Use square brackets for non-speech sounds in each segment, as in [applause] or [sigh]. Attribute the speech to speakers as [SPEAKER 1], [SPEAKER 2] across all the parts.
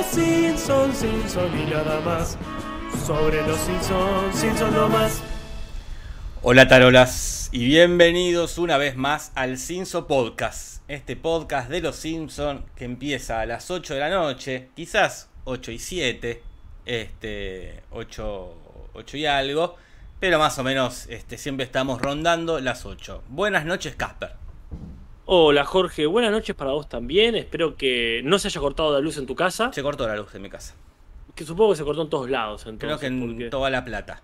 [SPEAKER 1] los Simpsons, Simpson y nada más. Sobre los Simpsons, Simpsons no más.
[SPEAKER 2] Hola tarolas y bienvenidos una vez más al Simpson Podcast, este podcast de los Simpsons que empieza a las 8 de la noche, quizás 8 y 7, este 8, 8 y algo, pero más o menos este, siempre estamos rondando las 8. Buenas noches Casper.
[SPEAKER 3] Hola Jorge, buenas noches para vos también. Espero que no se haya cortado la luz en tu casa.
[SPEAKER 2] Se cortó la luz en mi casa.
[SPEAKER 3] Que supongo que se cortó en todos lados. Entonces,
[SPEAKER 2] Creo que en
[SPEAKER 3] porque,
[SPEAKER 2] toda la plata.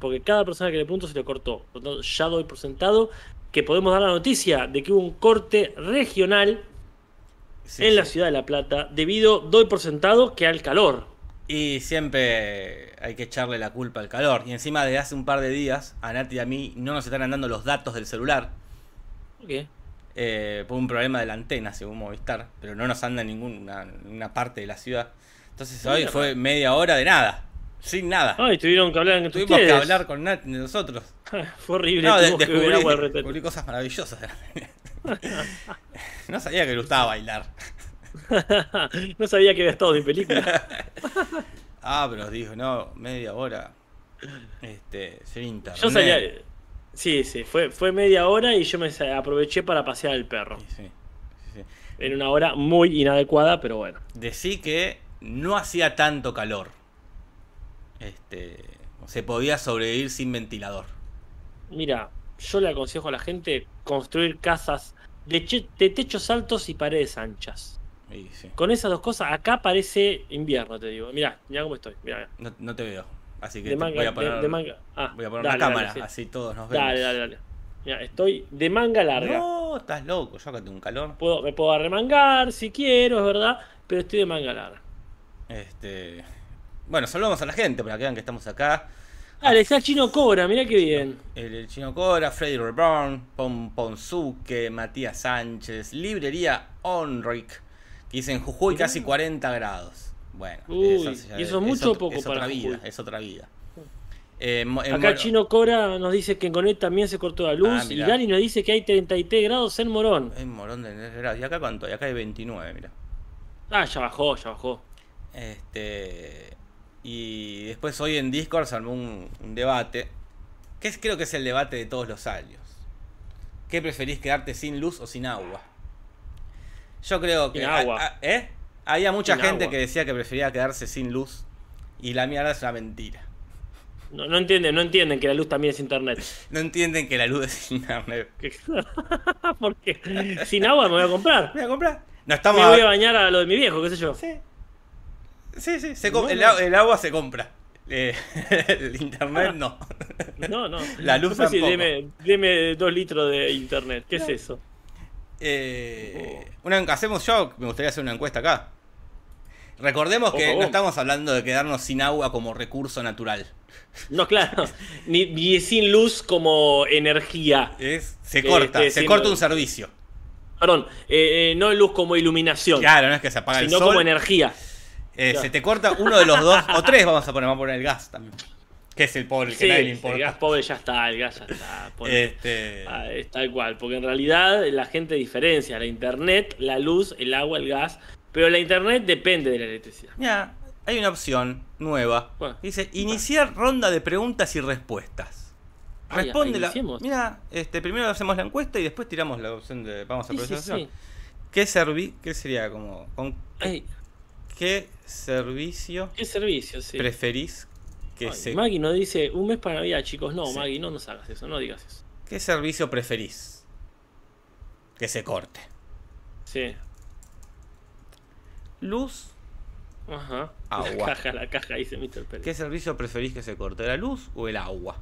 [SPEAKER 3] porque cada persona que le pregunto se le cortó. Por lo tanto, ya doy por sentado que podemos dar la noticia de que hubo un corte regional
[SPEAKER 2] Sí,
[SPEAKER 3] en la ciudad de La Plata debido, doy por sentado, que al calor.
[SPEAKER 2] Y siempre hay que echarle la culpa al calor. Y encima desde hace un par de días, a Nati y a mí no nos están andando los datos del celular.
[SPEAKER 3] ¿Por qué?
[SPEAKER 2] Eh, por un problema de la antena, según Movistar, pero no nos anda en ninguna, ninguna parte de la ciudad. Entonces hoy fue media hora de nada, sin nada.
[SPEAKER 3] Ay, tuvieron que hablar entre
[SPEAKER 2] Tuvimos que
[SPEAKER 3] ustedes.
[SPEAKER 2] hablar con Nat de nosotros. [laughs]
[SPEAKER 3] Fue horrible.
[SPEAKER 2] No, de-
[SPEAKER 3] que
[SPEAKER 2] descubrí,
[SPEAKER 3] agua de
[SPEAKER 2] descubrí cosas maravillosas. [laughs] no sabía que le gustaba bailar. [laughs]
[SPEAKER 3] no sabía que había estado en mi película.
[SPEAKER 2] Ah, pero dijo, no, media hora. Este, sin internet.
[SPEAKER 3] Yo sabía. Sí, sí, fue, fue media hora y yo me aproveché para pasear al perro.
[SPEAKER 2] Sí, sí, sí.
[SPEAKER 3] En una hora muy inadecuada, pero bueno.
[SPEAKER 2] Decí que no hacía tanto calor. Este, se podía sobrevivir sin ventilador.
[SPEAKER 3] Mira, yo le aconsejo a la gente construir casas de, de techos altos y paredes anchas.
[SPEAKER 2] Sí.
[SPEAKER 3] Con esas dos cosas, acá parece invierno, te digo. Mira, mira cómo estoy. Mirá,
[SPEAKER 2] No, no te veo. Así que
[SPEAKER 3] de manga,
[SPEAKER 2] voy a
[SPEAKER 3] de-
[SPEAKER 2] poner,
[SPEAKER 3] de manga. Ah,
[SPEAKER 2] voy a poner
[SPEAKER 3] dale,
[SPEAKER 2] la cámara,
[SPEAKER 3] dale,
[SPEAKER 2] así todos nos vemos.
[SPEAKER 3] Dale, dale, dale. Mira, estoy de manga larga.
[SPEAKER 2] No, estás loco, yo acá tengo un calor.
[SPEAKER 3] Puedo, me puedo arremangar si quiero, es verdad, pero estoy de manga larga.
[SPEAKER 2] Este, bueno, saludamos a la gente para que vean que estamos acá.
[SPEAKER 3] Dale, está Chino Cobra, mira qué bien.
[SPEAKER 2] El, el Chino Cora, Freddy Reborn, Pon Ponzuque, Matías Sánchez, Librería Onric, que dice en Jujuy casi 40 grados. Bueno,
[SPEAKER 3] Uy,
[SPEAKER 2] ya
[SPEAKER 3] ¿y eso es mucho o poco
[SPEAKER 2] es otra
[SPEAKER 3] para
[SPEAKER 2] vida, es otra vida. Eh, en
[SPEAKER 3] Acá Chino Cobra nos dice que en Conet también se cortó la luz.
[SPEAKER 2] Ah,
[SPEAKER 3] y
[SPEAKER 2] mirá.
[SPEAKER 3] Dani nos dice que hay 33 grados en Morón.
[SPEAKER 2] Un morón de grados. ¿Y acá cuánto? Y acá hay 29, mira.
[SPEAKER 3] Ah, ya bajó, ya bajó.
[SPEAKER 2] Este. Y después hoy en Discord se armó un, un debate. Que es, creo que es el debate de todos los años. ¿Qué preferís quedarte sin luz o sin agua? Yo creo que.
[SPEAKER 3] Sin agua.
[SPEAKER 2] a- a- ¿Eh? Había mucha
[SPEAKER 3] Sin
[SPEAKER 2] gente
[SPEAKER 3] agua.
[SPEAKER 2] que decía que prefería quedarse sin luz. Y la mierda es una mentira.
[SPEAKER 3] No, no entienden, no entienden que la luz también es internet. [laughs]
[SPEAKER 2] No entienden que la luz es [laughs] internet.
[SPEAKER 3] Que- [laughs] Porque sin agua me voy a comprar.
[SPEAKER 2] ¿Me voy a comprar? No estamos.
[SPEAKER 3] Me voy a bañar a lo de mi viejo, qué sé yo.
[SPEAKER 2] Sí. Sí, sí. se com-
[SPEAKER 3] No,
[SPEAKER 2] el,
[SPEAKER 3] no.
[SPEAKER 2] a- el agua se compra. Eh, el internet no.
[SPEAKER 3] No, no.
[SPEAKER 2] La luz
[SPEAKER 3] Después sí,
[SPEAKER 2] tampoco.
[SPEAKER 3] deme, deme dos litros de internet. ¿Qué es eso?
[SPEAKER 2] Eh, una, hacemos yo, me gustaría hacer una encuesta acá. Recordemos que no estamos hablando de quedarnos sin agua como recurso natural.
[SPEAKER 3] No, claro. [laughs] Ni, ni sin luz como energía.
[SPEAKER 2] Es, se
[SPEAKER 3] Que-
[SPEAKER 2] corta, se corta un servicio.
[SPEAKER 3] Perdón, eh, eh, no luz como iluminación,
[SPEAKER 2] Claro, no es que se apaga el
[SPEAKER 3] sino
[SPEAKER 2] sol.
[SPEAKER 3] como energía.
[SPEAKER 2] eh,
[SPEAKER 3] claro.
[SPEAKER 2] Se te corta uno de los dos, o tres vamos a poner, vamos a poner el gas también. Que es el pobre, el que
[SPEAKER 3] Sí,
[SPEAKER 2] nadie le
[SPEAKER 3] el
[SPEAKER 2] importa.
[SPEAKER 3] gas pobre ya está, el gas ya está.
[SPEAKER 2] Este,
[SPEAKER 3] Ah, es tal cual, porque en realidad la gente diferencia la internet, la luz, el agua, el gas, pero la internet depende de la electricidad.
[SPEAKER 2] mira, hay una opción nueva.
[SPEAKER 3] Bueno.
[SPEAKER 2] Dice, iniciar ronda de preguntas y respuestas. Responde la. Mira, este, primero hacemos la encuesta y después tiramos la opción de. Vamos a
[SPEAKER 3] Sí,
[SPEAKER 2] presentación.
[SPEAKER 3] sí.
[SPEAKER 2] ¿Qué servi ¿Qué sería como? ¿Con
[SPEAKER 3] Ay,
[SPEAKER 2] qué servicio
[SPEAKER 3] ¿Qué servicio? Sí.
[SPEAKER 2] preferís que
[SPEAKER 3] Ay,
[SPEAKER 2] se
[SPEAKER 3] Maggie nos dice un mes para Navidad, chicos. No. Maggie, no nos hagas eso, no digas eso.
[SPEAKER 2] qué servicio preferís que se corte?
[SPEAKER 3] Sí.
[SPEAKER 2] Luz.
[SPEAKER 3] Ajá.
[SPEAKER 2] Agua.
[SPEAKER 3] La caja, la caja dice Mr. Pérez.
[SPEAKER 2] ¿Qué servicio preferís que se corte? ¿La luz o el agua?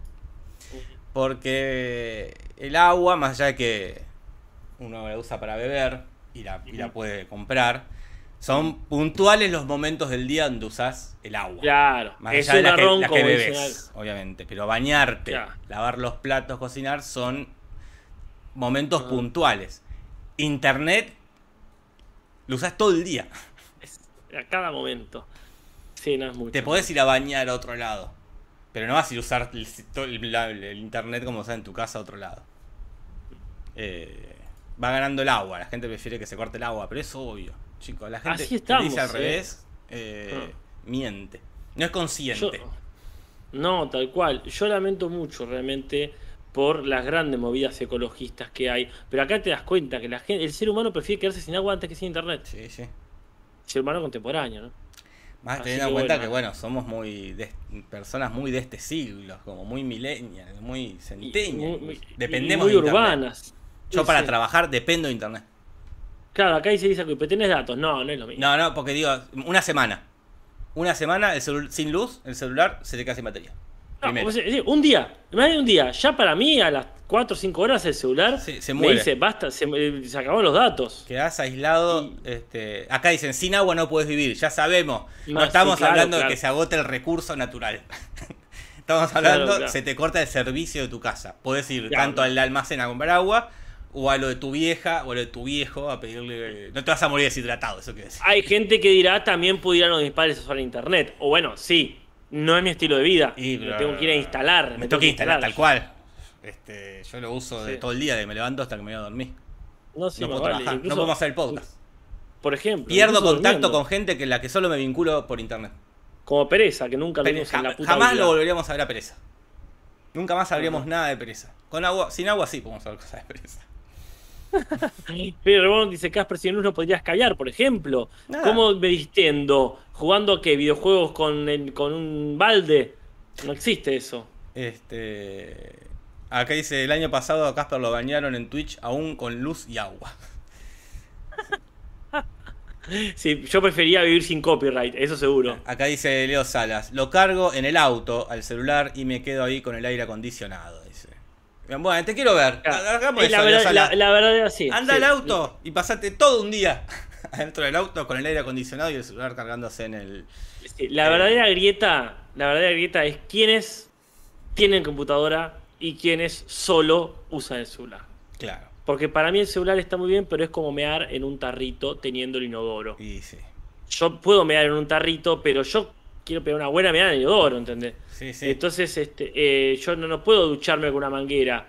[SPEAKER 2] Porque el agua, más allá de que uno la usa para beber y la, y la puede comprar, son puntuales los momentos del día donde usás el agua.
[SPEAKER 3] Claro,
[SPEAKER 2] Más
[SPEAKER 3] es
[SPEAKER 2] allá de la que, la que bebes, obviamente. Pero bañarte,
[SPEAKER 3] Claro.
[SPEAKER 2] lavar los platos, cocinar son momentos
[SPEAKER 3] Ah.
[SPEAKER 2] puntuales. Internet lo usás todo el día.
[SPEAKER 3] A cada momento. Sí, no es mucho.
[SPEAKER 2] Te podés ir a bañar a otro lado. Pero no vas a ir a usar el, internet como está en tu casa a otro lado. Eh, va ganando el agua. La gente prefiere que se corte el agua, pero es obvio. chicos. La gente
[SPEAKER 3] Así
[SPEAKER 2] que
[SPEAKER 3] estamos,
[SPEAKER 2] dice al
[SPEAKER 3] eh.
[SPEAKER 2] revés eh,
[SPEAKER 3] Ah.
[SPEAKER 2] miente. No es
[SPEAKER 3] Yo-
[SPEAKER 2] consciente.
[SPEAKER 3] no, tal cual. Yo lamento mucho realmente por las grandes movidas ecologistas que hay. Pero acá te das cuenta que la gente, el ser humano prefiere quedarse sin agua antes que sin internet.
[SPEAKER 2] Sí, sí.
[SPEAKER 3] Ser humano contemporáneo, ¿no?
[SPEAKER 2] Más
[SPEAKER 3] Así
[SPEAKER 2] teniendo en cuenta
[SPEAKER 3] bueno.
[SPEAKER 2] que, bueno, somos muy de- personas muy de este siglo, como muy millennials, muy
[SPEAKER 3] y
[SPEAKER 2] Dependemos
[SPEAKER 3] muy
[SPEAKER 2] de internet.
[SPEAKER 3] urbanas.
[SPEAKER 2] Yo
[SPEAKER 3] Sí,
[SPEAKER 2] para
[SPEAKER 3] sí.
[SPEAKER 2] trabajar dependo de internet.
[SPEAKER 3] Claro, acá dice dice que tenés datos. No, no es lo mismo.
[SPEAKER 2] No, no, porque digo, una semana. Una semana el sin luz, el celular se te queda sin batería.
[SPEAKER 3] No, sí, un día, más de un día, ya para mí a las 4 o 5 horas el celular
[SPEAKER 2] Sí, se
[SPEAKER 3] me
[SPEAKER 2] muere.
[SPEAKER 3] dice, basta, se, me- se acabaron los datos.
[SPEAKER 2] Quedás aislado.
[SPEAKER 3] Y-
[SPEAKER 2] Este, acá dicen, sin agua no puedes vivir, ya sabemos. No estamos
[SPEAKER 3] sí, claro,
[SPEAKER 2] hablando de que se agote el recurso natural. [laughs] estamos hablando,
[SPEAKER 3] Claro,
[SPEAKER 2] se te corta el servicio de tu casa. Puedes ir tanto al almacén a comprar agua, o a lo de tu vieja, o a lo de tu viejo a pedirle... No te vas a morir deshidratado, eso quiere decir.
[SPEAKER 3] Hay gente que dirá, también pudieran mis padres usar internet. O bueno, sí, no es mi estilo de vida.
[SPEAKER 2] Y,
[SPEAKER 3] tengo que ir a instalar.
[SPEAKER 2] Me tengo que instalar tal cual. Este, yo lo uso de todo el día, de me levanto hasta que me voy a dormir.
[SPEAKER 3] No, sí,
[SPEAKER 2] no
[SPEAKER 3] más
[SPEAKER 2] puedo
[SPEAKER 3] vale.
[SPEAKER 2] trabajar,
[SPEAKER 3] Incluso,
[SPEAKER 2] no podemos hacer el podcast.
[SPEAKER 3] Por ejemplo.
[SPEAKER 2] Pierdo contacto
[SPEAKER 3] durmiendo.
[SPEAKER 2] con gente que la que solo me vinculo por internet.
[SPEAKER 3] Como pereza, que nunca lo vimos en la puta
[SPEAKER 2] jamás
[SPEAKER 3] vida.
[SPEAKER 2] lo volveríamos a ver a pereza. Nunca más sabríamos
[SPEAKER 3] Ajá.
[SPEAKER 2] nada de pereza. Con agua, sin agua sí podemos saber cosas de pereza. [laughs]
[SPEAKER 3] Pero Rebón dice, Casper, sin luz no podrías callar, por ejemplo.
[SPEAKER 2] Nada.
[SPEAKER 3] ¿Cómo me distiendo? ¿Jugando qué? ¿Videojuegos con, el- con un balde? No existe eso.
[SPEAKER 2] Este. Acá dice, el año pasado a Casper lo bañaron en Twitch aún con luz y agua. [laughs]
[SPEAKER 3] Sí, yo prefería vivir sin copyright, eso seguro.
[SPEAKER 2] Acá dice Leo Salas, lo cargo en el auto al celular y me quedo ahí con el aire acondicionado, dice. Bueno, te quiero ver. Hagamos
[SPEAKER 3] la,
[SPEAKER 2] eso, Leo
[SPEAKER 3] verdad,
[SPEAKER 2] Salas.
[SPEAKER 3] la, la verdad es así.
[SPEAKER 2] Anda
[SPEAKER 3] sí.
[SPEAKER 2] al auto y pasate todo un día [laughs] adentro del auto con el aire acondicionado y el celular cargándose en el.
[SPEAKER 3] Sí, la
[SPEAKER 2] Eh.
[SPEAKER 3] verdadera grieta, la verdadera grieta es quiénes tienen computadora y quiénes solo usan el celular.
[SPEAKER 2] Claro.
[SPEAKER 3] Porque para mí el celular está muy bien, pero es como mear en un tarrito teniendo el inodoro.
[SPEAKER 2] Y sí.
[SPEAKER 3] Yo puedo mear en un tarrito, pero yo quiero pegar una buena meada en el inodoro, ¿entendés?
[SPEAKER 2] Sí, sí.
[SPEAKER 3] Entonces, este, eh, yo no, no puedo ducharme con una manguera.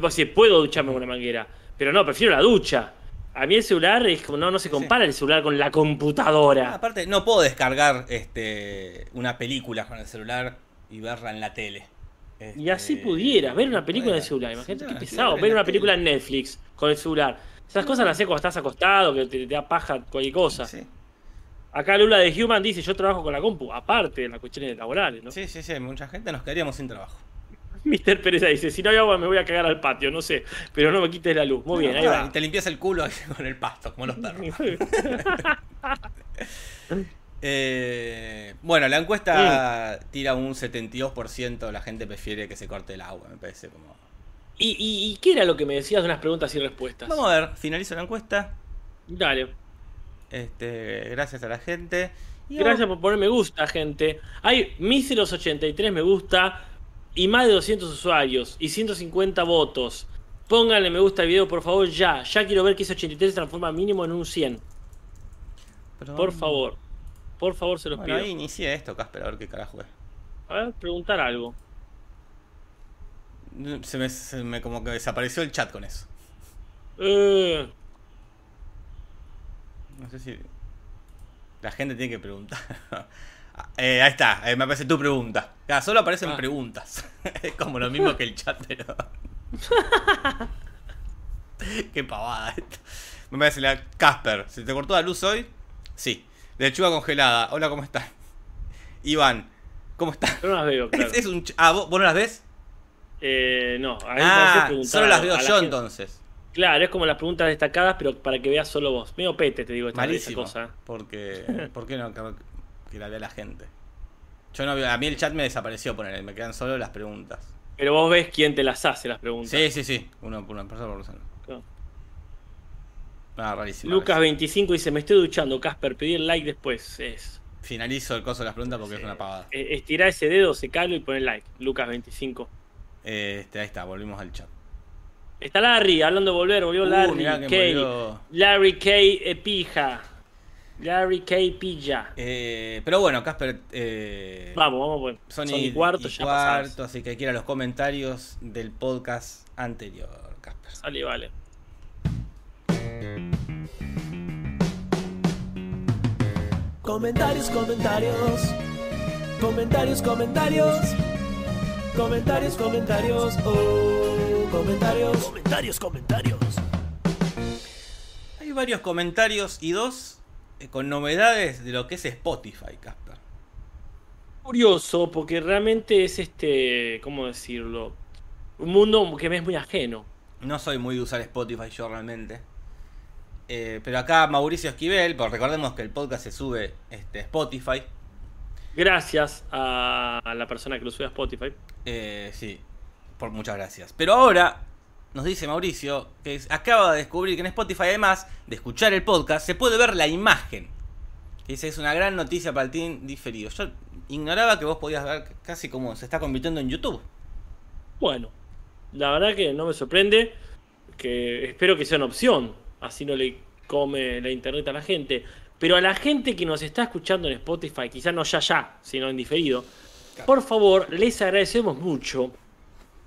[SPEAKER 3] Pues sí, puedo ducharme con una manguera, pero no, prefiero la ducha. A mí el celular es como, no, no se compara el celular con la
[SPEAKER 2] Ah,
[SPEAKER 3] computadora.
[SPEAKER 2] aparte, no puedo descargar este una película con el celular y verla en la tele.
[SPEAKER 3] Y así
[SPEAKER 2] Este,
[SPEAKER 3] pudieras ver una película en el celular. Imagínate qué pesado. Ver una película en Netflix con el celular. Esas cosas las haces cuando estás acostado, que te, te da paja cualquier cosa.
[SPEAKER 2] Sí.
[SPEAKER 3] Acá Lula de Human dice: Yo trabajo con la compu, aparte de las cuestiones laborales, ¿no?
[SPEAKER 2] sí, sí, sí, mucha gente nos quedaríamos sin trabajo. [laughs]
[SPEAKER 3] Mr. Pereza dice: Si no hay agua, me voy a cagar al patio, no sé. Pero no me quites la luz. Muy bien, ahí
[SPEAKER 2] Ah,
[SPEAKER 3] va.
[SPEAKER 2] y Te limpias el culo [laughs] con el pasto, como los [laughs] perros. Eh, bueno, la encuesta tira un 72%, la gente prefiere que se corte el agua, me parece como...
[SPEAKER 3] ¿Y, y, y qué era lo que me decías de unas preguntas y respuestas?
[SPEAKER 2] Vamos a ver, finalizo la encuesta.
[SPEAKER 3] Dale.
[SPEAKER 2] Este, gracias a la gente. Y
[SPEAKER 3] Gracias por poner me gusta, gente. Hay míseros 83 me gusta y más de 200 usuarios y 150 votos. Pónganle me gusta al video, por favor, ya. Ya quiero ver que ese 83 se transforma mínimo en un 100.
[SPEAKER 2] Pero-
[SPEAKER 3] Por favor. Por favor, se los
[SPEAKER 2] Bueno,
[SPEAKER 3] pido.
[SPEAKER 2] ahí inicié esto, Casper, a ver qué carajo es.
[SPEAKER 3] A ver, preguntar algo.
[SPEAKER 2] Se me, se me como que desapareció el chat con eso.
[SPEAKER 3] Eh,
[SPEAKER 2] No sé si... La gente tiene que preguntar. [laughs] Eh, ahí está, eh, me aparece tu pregunta. Claro, solo aparecen
[SPEAKER 3] Ah.
[SPEAKER 2] preguntas. [laughs] es como lo mismo que el chat, pero... [laughs] Qué pavada esto. Me parece la Casper. ¿Se te cortó la luz hoy? Sí. Lechuga congelada. Hola, ¿cómo estás? Iván, ¿cómo estás?
[SPEAKER 3] yo no las veo, claro.
[SPEAKER 2] Es, [laughs] es un... ch- Ah, ¿vos, vos no las ves?
[SPEAKER 3] Eh, no, a mí me parece
[SPEAKER 2] Ah,
[SPEAKER 3] preguntar
[SPEAKER 2] solo las
[SPEAKER 3] a-
[SPEAKER 2] veo
[SPEAKER 3] a la
[SPEAKER 2] yo
[SPEAKER 3] gente.
[SPEAKER 2] entonces.
[SPEAKER 3] Claro, es como las preguntas destacadas, pero para que veas solo vos. Medio pete, te digo, esta, esa
[SPEAKER 2] Malísimo.
[SPEAKER 3] cosa.
[SPEAKER 2] Porque. [laughs] ¿Por qué no que, que la vea la gente? Yo no veo. A mí el chat me desapareció poner, me quedan solo las preguntas.
[SPEAKER 3] Pero vos ves quién te las hace las preguntas.
[SPEAKER 2] Sí, sí, sí. Uno por una persona por persona. Ah, rarísimo.
[SPEAKER 3] Lucas 25 dice, me estoy duchando, Casper, pedí el like después. Es,
[SPEAKER 2] Finalizo el coso de las preguntas porque
[SPEAKER 3] Sí.
[SPEAKER 2] es una pavada.
[SPEAKER 3] eh, estirá ese dedo, secalo y pon el like. Lucas 25.
[SPEAKER 2] Este, ahí está, volvimos al chat.
[SPEAKER 3] Está Larry, hablando de volver, volvió
[SPEAKER 2] Uh,
[SPEAKER 3] Larry. K.
[SPEAKER 2] volvió.
[SPEAKER 3] Larry K. eh, Pija. Larry K. Pilla.
[SPEAKER 2] Eh, pero bueno, Casper. Eh,
[SPEAKER 3] Vamos, vamos, bueno.
[SPEAKER 2] Son,
[SPEAKER 3] Son
[SPEAKER 2] y,
[SPEAKER 3] y cuarto,
[SPEAKER 2] y
[SPEAKER 3] ya
[SPEAKER 2] cuarto, así que hay que ir a los comentarios del podcast anterior, Casper.
[SPEAKER 3] Sale, vale.
[SPEAKER 1] Comentarios, comentarios. Comentarios, comentarios. Comentarios, comentarios. Oh, comentarios. Comentarios, comentarios.
[SPEAKER 2] Hay varios comentarios y dos eh, con novedades de lo que es Spotify, Casper.
[SPEAKER 3] Curioso, porque realmente es este, ¿cómo decirlo? Un mundo que me es muy ajeno.
[SPEAKER 2] No soy muy de usar Spotify yo realmente. Eh, pero acá Mauricio Esquivel, porque recordemos que el podcast se sube este, a Spotify.
[SPEAKER 3] Gracias a la persona que lo sube a Spotify.
[SPEAKER 2] Eh, sí, por muchas gracias. Pero ahora nos dice Mauricio que acaba de descubrir que en Spotify, además de escuchar el podcast, se puede ver la imagen. Dice, es una gran noticia para el team diferido. Yo ignoraba que vos podías ver casi como se está convirtiendo en YouTube.
[SPEAKER 3] Bueno, la verdad que no me sorprende. Que espero que sea una opción. Así no le come la internet a la gente. Pero a la gente que nos está escuchando en Spotify, quizás no ya ya, sino en diferido, por favor, les agradecemos mucho.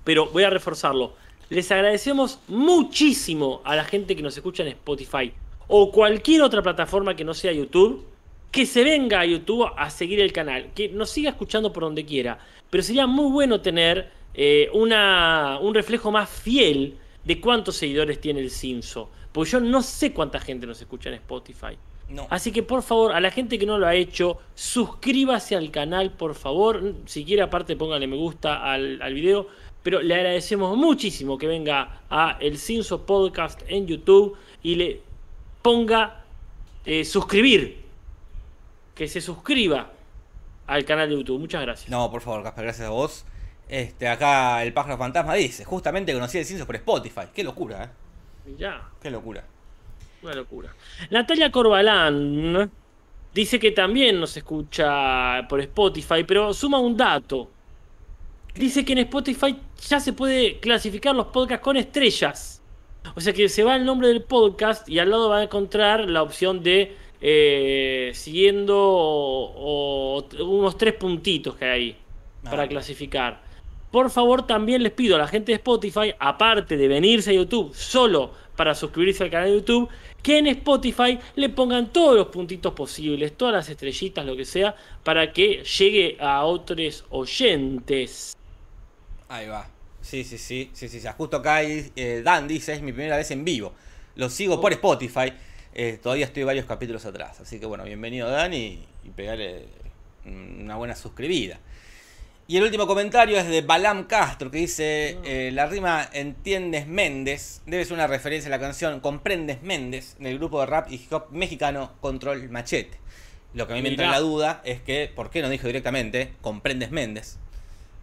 [SPEAKER 3] Pero voy a reforzarlo. Les agradecemos muchísimo a la gente que nos escucha en Spotify o cualquier otra plataforma que no sea YouTube, que se venga a YouTube a seguir el canal, que nos siga escuchando por donde quiera. Pero sería muy bueno tener eh, una, un reflejo más fiel de cuántos seguidores tiene el Cinso. Porque yo no sé cuánta gente nos escucha en Spotify.
[SPEAKER 2] No.
[SPEAKER 3] Así que por favor, a la gente que no lo ha hecho, suscríbase al canal, por favor. Si quiere, aparte, póngale me gusta al, al video. Pero le agradecemos muchísimo que venga a El Cinso Podcast en YouTube y le ponga eh, suscribir. Que se suscriba al canal de YouTube. Muchas gracias.
[SPEAKER 2] No, por favor, Casper, gracias a vos. Este, acá el pájaro fantasma dice, justamente conocí el Cinso por Spotify. Qué locura, eh.
[SPEAKER 3] Ya.
[SPEAKER 2] Qué locura.
[SPEAKER 3] Una locura. Natalia Corbalán dice que también nos escucha por Spotify, pero suma un dato. Dice que en Spotify ya se puede clasificar los podcasts con estrellas. O sea que se va el nombre del podcast y al lado va a encontrar la opción de eh, siguiendo o, o unos tres puntitos que hay ahí para
[SPEAKER 2] Ah.
[SPEAKER 3] clasificar. Por favor, también les pido a la gente de Spotify, aparte de venirse a YouTube solo para suscribirse al canal de YouTube, que en Spotify le pongan todos los puntitos posibles, todas las estrellitas, lo que sea, para que llegue a otros oyentes.
[SPEAKER 2] Ahí va. Sí, sí, sí, sí, sí. sí. Justo acá eh, Dan dice, es mi primera vez en vivo. Lo sigo por Spotify. Eh, todavía estoy varios capítulos atrás. Así que bueno, bienvenido Dan y, y pegarle una buena suscribida. Y el último comentario es de Balam Castro que dice, eh, la rima Entiendes Méndez debe ser una referencia a la canción Comprendes Méndez del grupo de rap y hip hop mexicano Control Machete. Lo que a mí me entra en la duda es que, ¿por qué no dijo directamente Comprendes Méndez?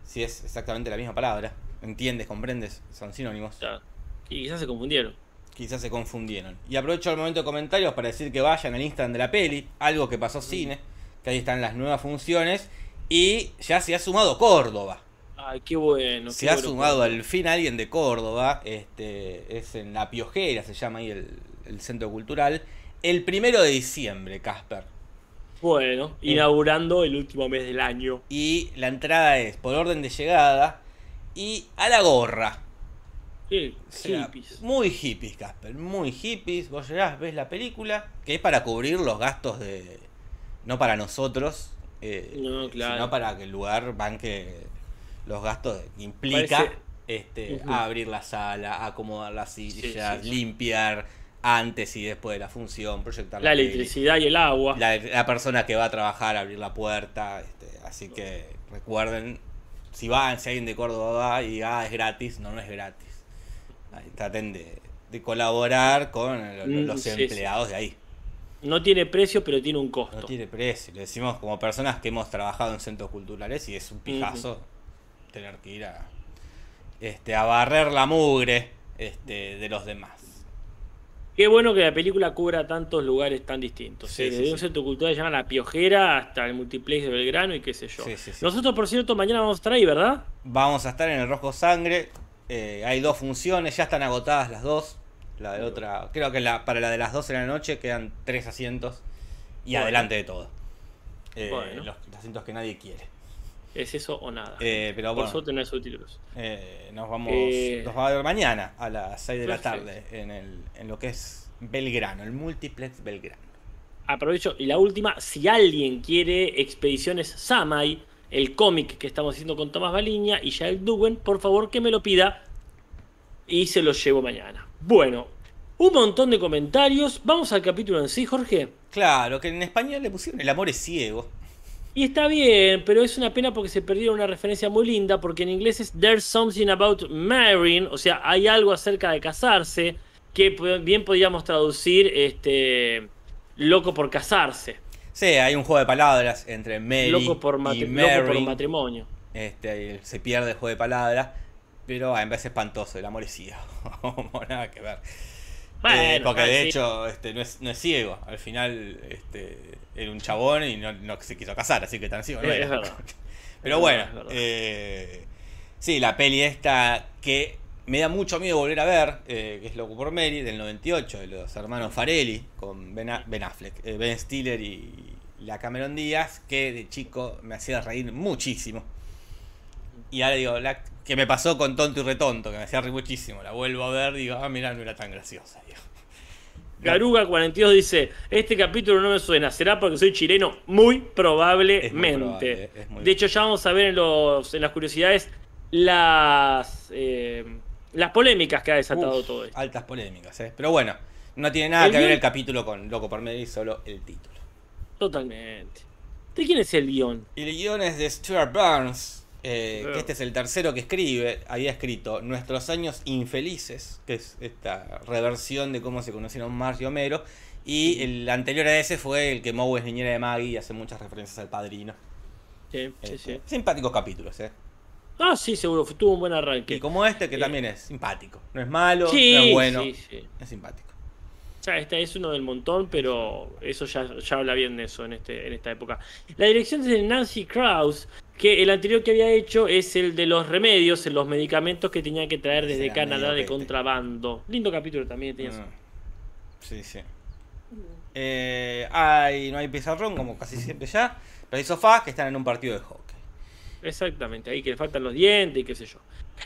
[SPEAKER 2] Si es exactamente la misma palabra. Entiendes, comprendes, son sinónimos.
[SPEAKER 3] O sea, y quizás se confundieron.
[SPEAKER 2] Quizás se confundieron. Y aprovecho el momento de comentarios para decir que vayan al Instagram de la peli, algo que pasó cine, que ahí están las nuevas funciones. Y ya se ha sumado Córdoba.
[SPEAKER 3] Ay, qué bueno.
[SPEAKER 2] se
[SPEAKER 3] qué
[SPEAKER 2] ha
[SPEAKER 3] bueno,
[SPEAKER 2] sumado al fin alguien de Córdoba. Este, es en La Piojera, se llama ahí el, el centro cultural. El primero de diciembre, Casper.
[SPEAKER 3] Bueno, inaugurando el último mes del año.
[SPEAKER 2] Y la entrada es por orden de llegada y a la gorra. O sea,
[SPEAKER 3] hippies.
[SPEAKER 2] Muy hippies, Casper. Muy hippies. Vos llegás, ves la película, que es para cubrir los gastos de. No para nosotros, eh,
[SPEAKER 3] No, claro.
[SPEAKER 2] sino para que el lugar banque los gastos que implica
[SPEAKER 3] Parece-
[SPEAKER 2] este, abrir la sala, acomodar las sillas,
[SPEAKER 3] sí, sí.
[SPEAKER 2] limpiar antes y después de la función, proyectar
[SPEAKER 3] La
[SPEAKER 2] peli.
[SPEAKER 3] electricidad y el agua.
[SPEAKER 2] La, la persona que va a trabajar, abrir la puerta. Este, así que recuerden, si van, si alguien de Córdoba va y ah, es gratis, no, no es gratis. Ahí, traten de, de colaborar con
[SPEAKER 3] Mm,
[SPEAKER 2] los
[SPEAKER 3] sí,
[SPEAKER 2] empleados de ahí.
[SPEAKER 3] No tiene precio, pero tiene un costo.
[SPEAKER 2] No tiene precio. Le decimos como personas que hemos trabajado en centros culturales y es un pijazo tener que ir a, este, a barrer la mugre este, de los demás.
[SPEAKER 3] Qué bueno que la película cubra tantos lugares tan distintos.
[SPEAKER 2] Sí,
[SPEAKER 3] eh,
[SPEAKER 2] sí,
[SPEAKER 3] Desde
[SPEAKER 2] sí.
[SPEAKER 3] un centro cultural que se llama La Piojera hasta el Multiplex de Belgrano y qué sé yo.
[SPEAKER 2] Sí, sí, sí.
[SPEAKER 3] Nosotros, por cierto, mañana vamos a estar ahí, ¿verdad?
[SPEAKER 2] Vamos a estar en el Rojo Sangre. eh, hay dos funciones, ya están agotadas las dos. La de otra, creo que la, para la de las 12 de la noche quedan tres asientos y
[SPEAKER 3] Bueno.
[SPEAKER 2] adelante de todo. Eh,
[SPEAKER 3] Bueno.
[SPEAKER 2] los, los asientos que nadie quiere.
[SPEAKER 3] Es eso o nada.
[SPEAKER 2] Eh, pero
[SPEAKER 3] por suerte no hay subtítulos.
[SPEAKER 2] eh, nos vamos nos va a ver mañana a las 6 de la tarde en, el, en lo que es Belgrano, el Multiplex Belgrano.
[SPEAKER 3] aprovecho, y la última, si alguien quiere Expediciones Samai, el cómic que estamos haciendo con Tomás Baliña y Jael Duwen, por favor que me lo pida y se lo llevo mañana. Bueno, un montón de comentarios. Vamos al capítulo en sí, Jorge.
[SPEAKER 2] Claro, que en español le pusieron El amor es ciego.
[SPEAKER 3] Y está bien, pero es una pena porque se perdieron una referencia muy linda, porque en inglés es There's something about marrying, o sea, hay algo acerca de casarse, que bien podríamos traducir este loco por casarse.
[SPEAKER 2] Sí, hay un juego de palabras entre Mary
[SPEAKER 3] loco por,
[SPEAKER 2] y Mary.
[SPEAKER 3] loco por matrimonio.
[SPEAKER 2] Este, se pierde el juego de palabras, pero en vez es espantoso, el amor es ciego. [laughs] nada que ver. Eh, porque de hecho este, no, es, no es ciego, al final este, era un chabón y no, se quiso casar, así que tan ciego no era. [laughs] Pero bueno, eh, sí, la peli esta que me da mucho miedo volver a ver, eh, que es Loco por Mary, del 98, de los hermanos Farelli, con Ben, Affleck, eh, Ben Stiller y la Cameron Díaz, que de chico me hacía reír muchísimo. Y ahora digo, la, que me pasó con Tonto y Retonto, que me hacía reír muchísimo. La vuelvo a ver, digo, ah, mira, no era tan graciosa. [laughs]
[SPEAKER 3] Garuga42 dice, este capítulo no me suena, será porque soy chileno, muy probablemente. de hecho, ya vamos a ver en, los, en las curiosidades las... Eh, las polémicas que ha desatado todo esto.
[SPEAKER 2] Altas polémicas, ¿eh? Pero bueno, no tiene nada que ver el capítulo con Loco por Medio, solo el título.
[SPEAKER 3] Totalmente. ¿De quién es el guion?
[SPEAKER 2] El guion es de Stuart Burns, eh, que este es el tercero que escribe. Había escrito Nuestros años infelices, que es esta reversión de cómo se conocieron Marge y Homero. Y el anterior a ese fue el que Moe es niñera de Maggie y hace muchas referencias al padrino.
[SPEAKER 3] Sí, sí,
[SPEAKER 2] este, sí. Simpáticos capítulos, ¿eh?
[SPEAKER 3] Ah, sí, seguro, tuvo un buen arranque.
[SPEAKER 2] Y como este, que también es simpático. No es malo, no es bueno. Es simpático.
[SPEAKER 3] O sea, este es uno del montón, pero eso ya, ya habla bien de eso en, este, en esta época. La dirección es de Nancy Krause, que el anterior que había hecho es el de los remedios, los medicamentos que tenía que traer desde Canadá de contrabando. Lindo capítulo también tenía
[SPEAKER 2] mm. Sí, sí. Eh, hay, no hay pizarrón, como casi siempre ya, pero hay sofás que están en un partido de hockey.
[SPEAKER 3] Exactamente, ahí que le faltan los dientes y qué sé yo.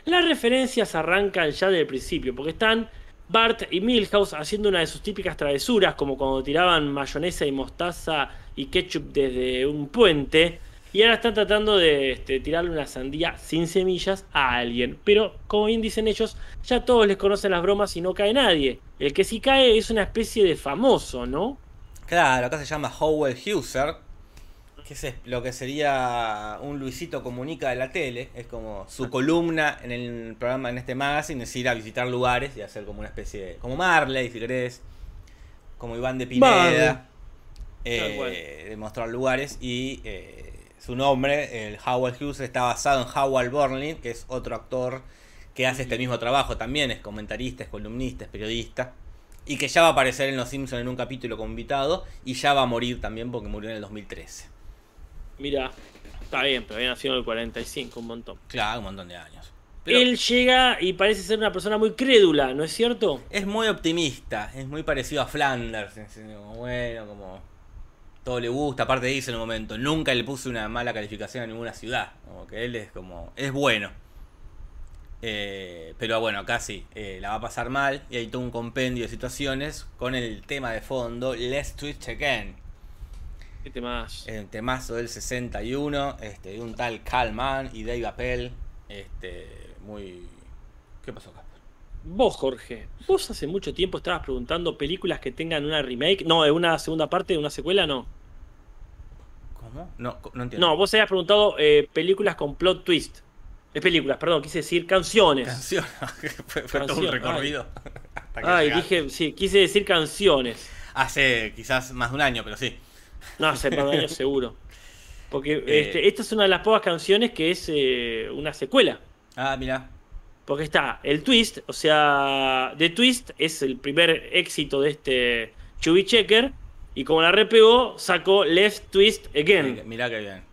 [SPEAKER 3] Las referencias arrancan ya desde el principio, porque están Bart y Milhouse haciendo una de sus típicas travesuras, como cuando tiraban mayonesa y mostaza y ketchup desde un puente, y ahora están tratando de este, tirarle una sandía sin semillas a alguien. Pero, como bien dicen ellos, ya todos les conocen las bromas y no cae nadie. El que sí cae es una especie de famoso, ¿no?
[SPEAKER 2] Claro, acá se llama Howell Huser, que es lo que sería un Luisito Comunica de la tele, es como su columna en el programa, en este magazine, es ir a visitar lugares y hacer como una especie de, como Marley, si querés, como Iván de Pineda, eh, de mostrar lugares y eh, su nombre, el Howard Hughes, está basado en Howard Burnley, que es otro actor que hace este mismo trabajo también, es comentarista, es columnista, es periodista. Y que ya va a aparecer en Los Simpsons en un capítulo como invitado. Y ya va a morir también porque murió en el 2013.
[SPEAKER 3] Mira, está bien, pero había nacido en el 45, un montón.
[SPEAKER 2] Claro, un montón de años.
[SPEAKER 3] Él llega y parece ser una persona muy crédula, ¿no es cierto?
[SPEAKER 2] Es muy optimista, es muy parecido a Flanders. bueno, como todo le gusta. Aparte dice en un momento, nunca le puse una mala calificación a ninguna ciudad. Como que él es como, es bueno. Eh, pero bueno, casi eh, la va a pasar mal y hay todo un compendio de situaciones con el tema de fondo, Let's Twitch Again
[SPEAKER 3] ¿Qué
[SPEAKER 2] El temazo del 61, este, de un tal Calman y Dave Appel. Este, muy. ¿Qué pasó acá?
[SPEAKER 3] Vos, Jorge, vos hace mucho tiempo estabas preguntando películas que tengan una remake. No, una segunda parte, de una secuela, no.
[SPEAKER 2] ¿Cómo? No, no entiendo.
[SPEAKER 3] No, vos habías preguntado eh, películas con plot twist. Es películas, perdón, quise decir canciones.
[SPEAKER 2] Canciones, [laughs] fue, todo un recorrido. [laughs]
[SPEAKER 3] Ay, dije, sí, quise decir canciones.
[SPEAKER 2] Hace quizás más de un año, pero sí.
[SPEAKER 3] No, hace par años seguro. Porque eh, este, esta es una de las pocas canciones que es eh, una secuela.
[SPEAKER 2] Ah, mira.
[SPEAKER 3] Porque está el twist, o sea, The Twist es el primer éxito de este Chubby Checker. Y como la repegó, sacó Left Twist Again.
[SPEAKER 2] Mirá que bien.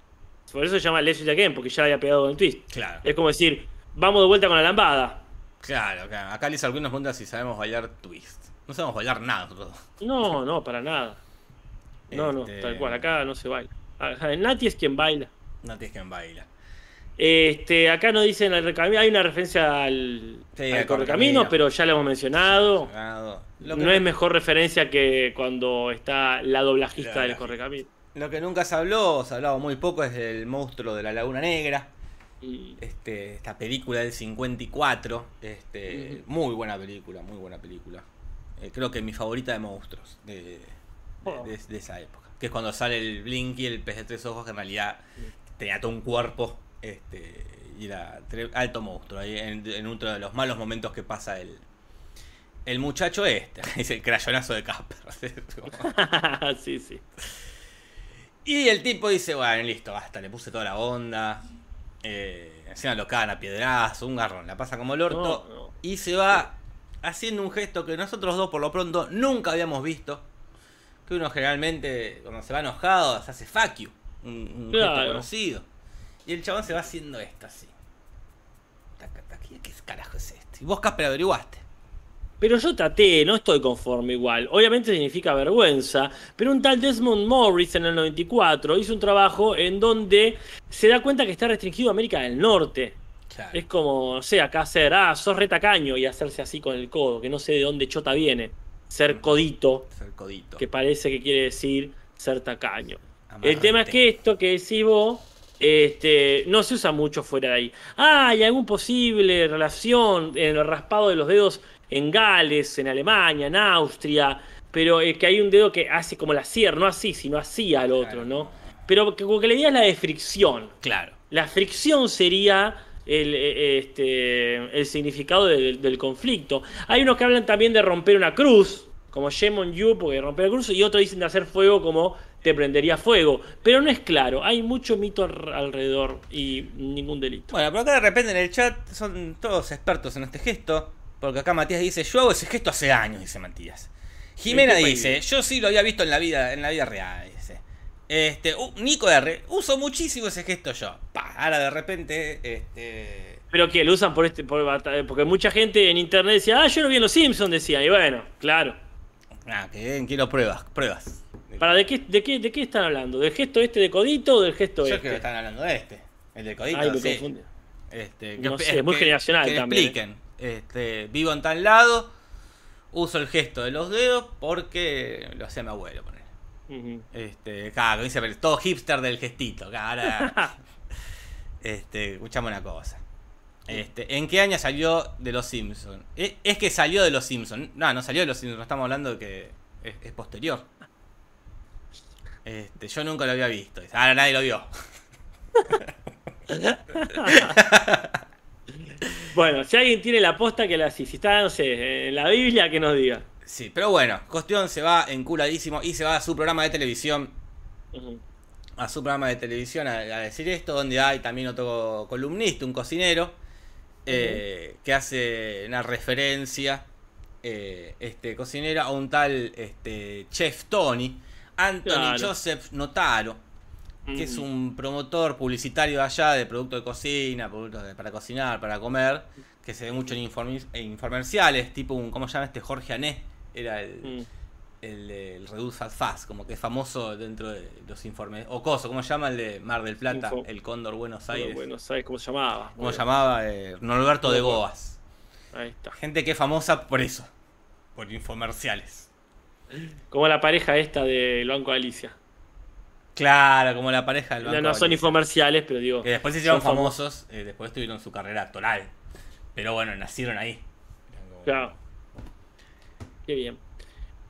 [SPEAKER 3] Por eso se llama Left Twist Again, porque ya había pegado con el twist.
[SPEAKER 2] Claro.
[SPEAKER 3] Es como decir, vamos de vuelta con la lambada.
[SPEAKER 2] Claro, claro. Acá Liz algunos pregunta si sabemos bailar twist. No sabemos bailar nada
[SPEAKER 3] No, no, para nada. No, no, tal cual, este, acá no se baila. Nati es quien baila.
[SPEAKER 2] Nati es quien baila.
[SPEAKER 3] Este, acá nos dicen el recamino, hay una referencia al,
[SPEAKER 2] Sí,
[SPEAKER 3] al correcamino, pero ya lo hemos mencionado.
[SPEAKER 2] Lo
[SPEAKER 3] No es mejor referencia que cuando está la doblajista
[SPEAKER 2] La
[SPEAKER 3] del correcamino.
[SPEAKER 2] lo que nunca se habló, se ha hablado muy poco, es del monstruo de la Laguna Negra.
[SPEAKER 3] Y-
[SPEAKER 2] Este, esta película del 54. Este,
[SPEAKER 3] Ujú.
[SPEAKER 2] Muy buena película, muy buena película. Eh, creo que mi favorita de monstruos de, de-
[SPEAKER 3] Oh.
[SPEAKER 2] de- esa época. Que es cuando sale el Blinky, el pez de tres ojos, que en realidad tenía todo un cuerpo. Este, y era alto monstruo. Ahí en, en uno de los malos momentos que pasa el, el muchacho este. [laughs] Es el crayonazo de Casper. [laughs] [laughs]
[SPEAKER 3] sí, sí.
[SPEAKER 2] Y el tipo dice, bueno, listo, basta, le puse toda la onda. Eh, encima lo cagan a piedrazo, un garrón, la pasa como el orto.
[SPEAKER 3] No, no.
[SPEAKER 2] Y se va haciendo un gesto que nosotros dos por lo pronto nunca habíamos visto. Que uno generalmente cuando se va enojado se hace fuck you. Un, un gesto conocido. Y el chabón se va haciendo esto así. ¿Qué carajo es esto? Y vos, Casper, averiguaste.
[SPEAKER 3] Pero yo traté, no estoy conforme igual. Obviamente significa vergüenza, pero un tal Desmond Morris en el 94 hizo un trabajo en donde se da cuenta que está restringido a América del Norte.
[SPEAKER 2] Claro.
[SPEAKER 3] Es como, no sé, acá hacer, ah, sos retacaño y hacerse así con el codo, que no sé de dónde chota viene. Ser codito,
[SPEAKER 2] Es el codito.
[SPEAKER 3] que parece que quiere decir ser tacaño. El tema es que esto que decís vos, este, no se usa mucho fuera de ahí. Ah, hay algún posible relación en el raspado de los dedos en Gales, en Alemania, en Austria, pero es que hay un dedo que hace como la sierra, no así, sino así al otro,
[SPEAKER 2] Claro.
[SPEAKER 3] ¿no? Pero que, como que la idea es la de fricción.
[SPEAKER 2] Claro.
[SPEAKER 3] La fricción sería el, eh, este, el significado del, del conflicto. Hay unos que hablan también de romper una cruz, como Shemon Yu, porque romper la cruz, y otros dicen de hacer fuego como te prendería fuego. Pero no es claro, hay mucho mito al- alrededor y ningún delito.
[SPEAKER 2] Bueno, pero acá de repente en el chat son todos expertos en este gesto. Porque acá Matías dice, yo hago ese gesto hace años, dice Matías. Jimena
[SPEAKER 3] ¿En qué
[SPEAKER 2] dice, yo sí lo había visto en la vida, en la vida real. Este, uh, Nico R, uso muchísimo ese gesto yo. Pa, ahora de repente, este.
[SPEAKER 3] Pero que lo usan por este, por- porque mucha gente en internet decía, ah, yo lo vi en Los Simpsons, decía, y bueno, claro.
[SPEAKER 2] Ah, que bien, quiero pruebas, pruebas.
[SPEAKER 3] ¿Para de qué, de qué, de qué están hablando? ¿Del gesto este de codito o del gesto
[SPEAKER 2] Yo creo
[SPEAKER 3] este?
[SPEAKER 2] que están hablando de este. El de codito,
[SPEAKER 3] Ay, me
[SPEAKER 2] sí.
[SPEAKER 3] confundí.
[SPEAKER 2] Este,
[SPEAKER 3] No sé, muy generacional
[SPEAKER 2] que
[SPEAKER 3] también, ¿eh?
[SPEAKER 2] expliquen. Este, vivo en tal lado, uso el gesto de los dedos porque lo hacía mi abuelo. Este, claro, dice, pero todo hipster del gestito. Ahora, [laughs] este, escuchame una cosa. Este, ¿En qué año salió de Los Simpsons? Es, es que salió de Los Simpsons. No, no salió de Los Simpsons, estamos hablando de que es, es posterior. Este, yo nunca lo había visto. Ahora nadie lo vio. [laughs]
[SPEAKER 3] Bueno, si alguien tiene la posta que la si está, no sé, en la Biblia, que nos diga.
[SPEAKER 2] Sí, pero bueno, cuestión se va enculadísimo y se va a su programa de televisión. A su programa de televisión a, a decir esto, donde hay también otro columnista, un cocinero, eh, que hace una referencia, eh, este cocinero, a un tal este, chef Tony, Anthony
[SPEAKER 3] Claro.
[SPEAKER 2] Joseph Notaro, que es un promotor publicitario allá de productos de cocina, productos de- para cocinar, para comer, que se ve mucho en informi- en infomerciales, tipo un, ¿cómo se llama este? Jorge Ané, era el,
[SPEAKER 3] Mm.
[SPEAKER 2] el, el Reduce Fast Fast, como que es famoso dentro de los informes. O Coso, ¿cómo se llama el de Mar del Plata?
[SPEAKER 3] Info.
[SPEAKER 2] El Cóndor Buenos
[SPEAKER 3] Bueno,
[SPEAKER 2] Aires.
[SPEAKER 3] bueno, ¿sabes cómo se llamaba?
[SPEAKER 2] ¿Cómo se llamaba? Eh, Norberto de
[SPEAKER 3] No.
[SPEAKER 2] Boas.
[SPEAKER 3] Ahí está.
[SPEAKER 2] Gente que es famosa por eso, por infomerciales.
[SPEAKER 3] Como la pareja esta del Banco de Alicia.
[SPEAKER 2] Claro, como la pareja del
[SPEAKER 3] No,
[SPEAKER 2] Banco
[SPEAKER 3] no son
[SPEAKER 2] Galicia.
[SPEAKER 3] infomerciales, pero digo.
[SPEAKER 2] Que después se hicieron
[SPEAKER 3] son famosos.
[SPEAKER 2] famosos, eh, después tuvieron su carrera actoral. Pero bueno, nacieron ahí.
[SPEAKER 3] Claro. Qué bien.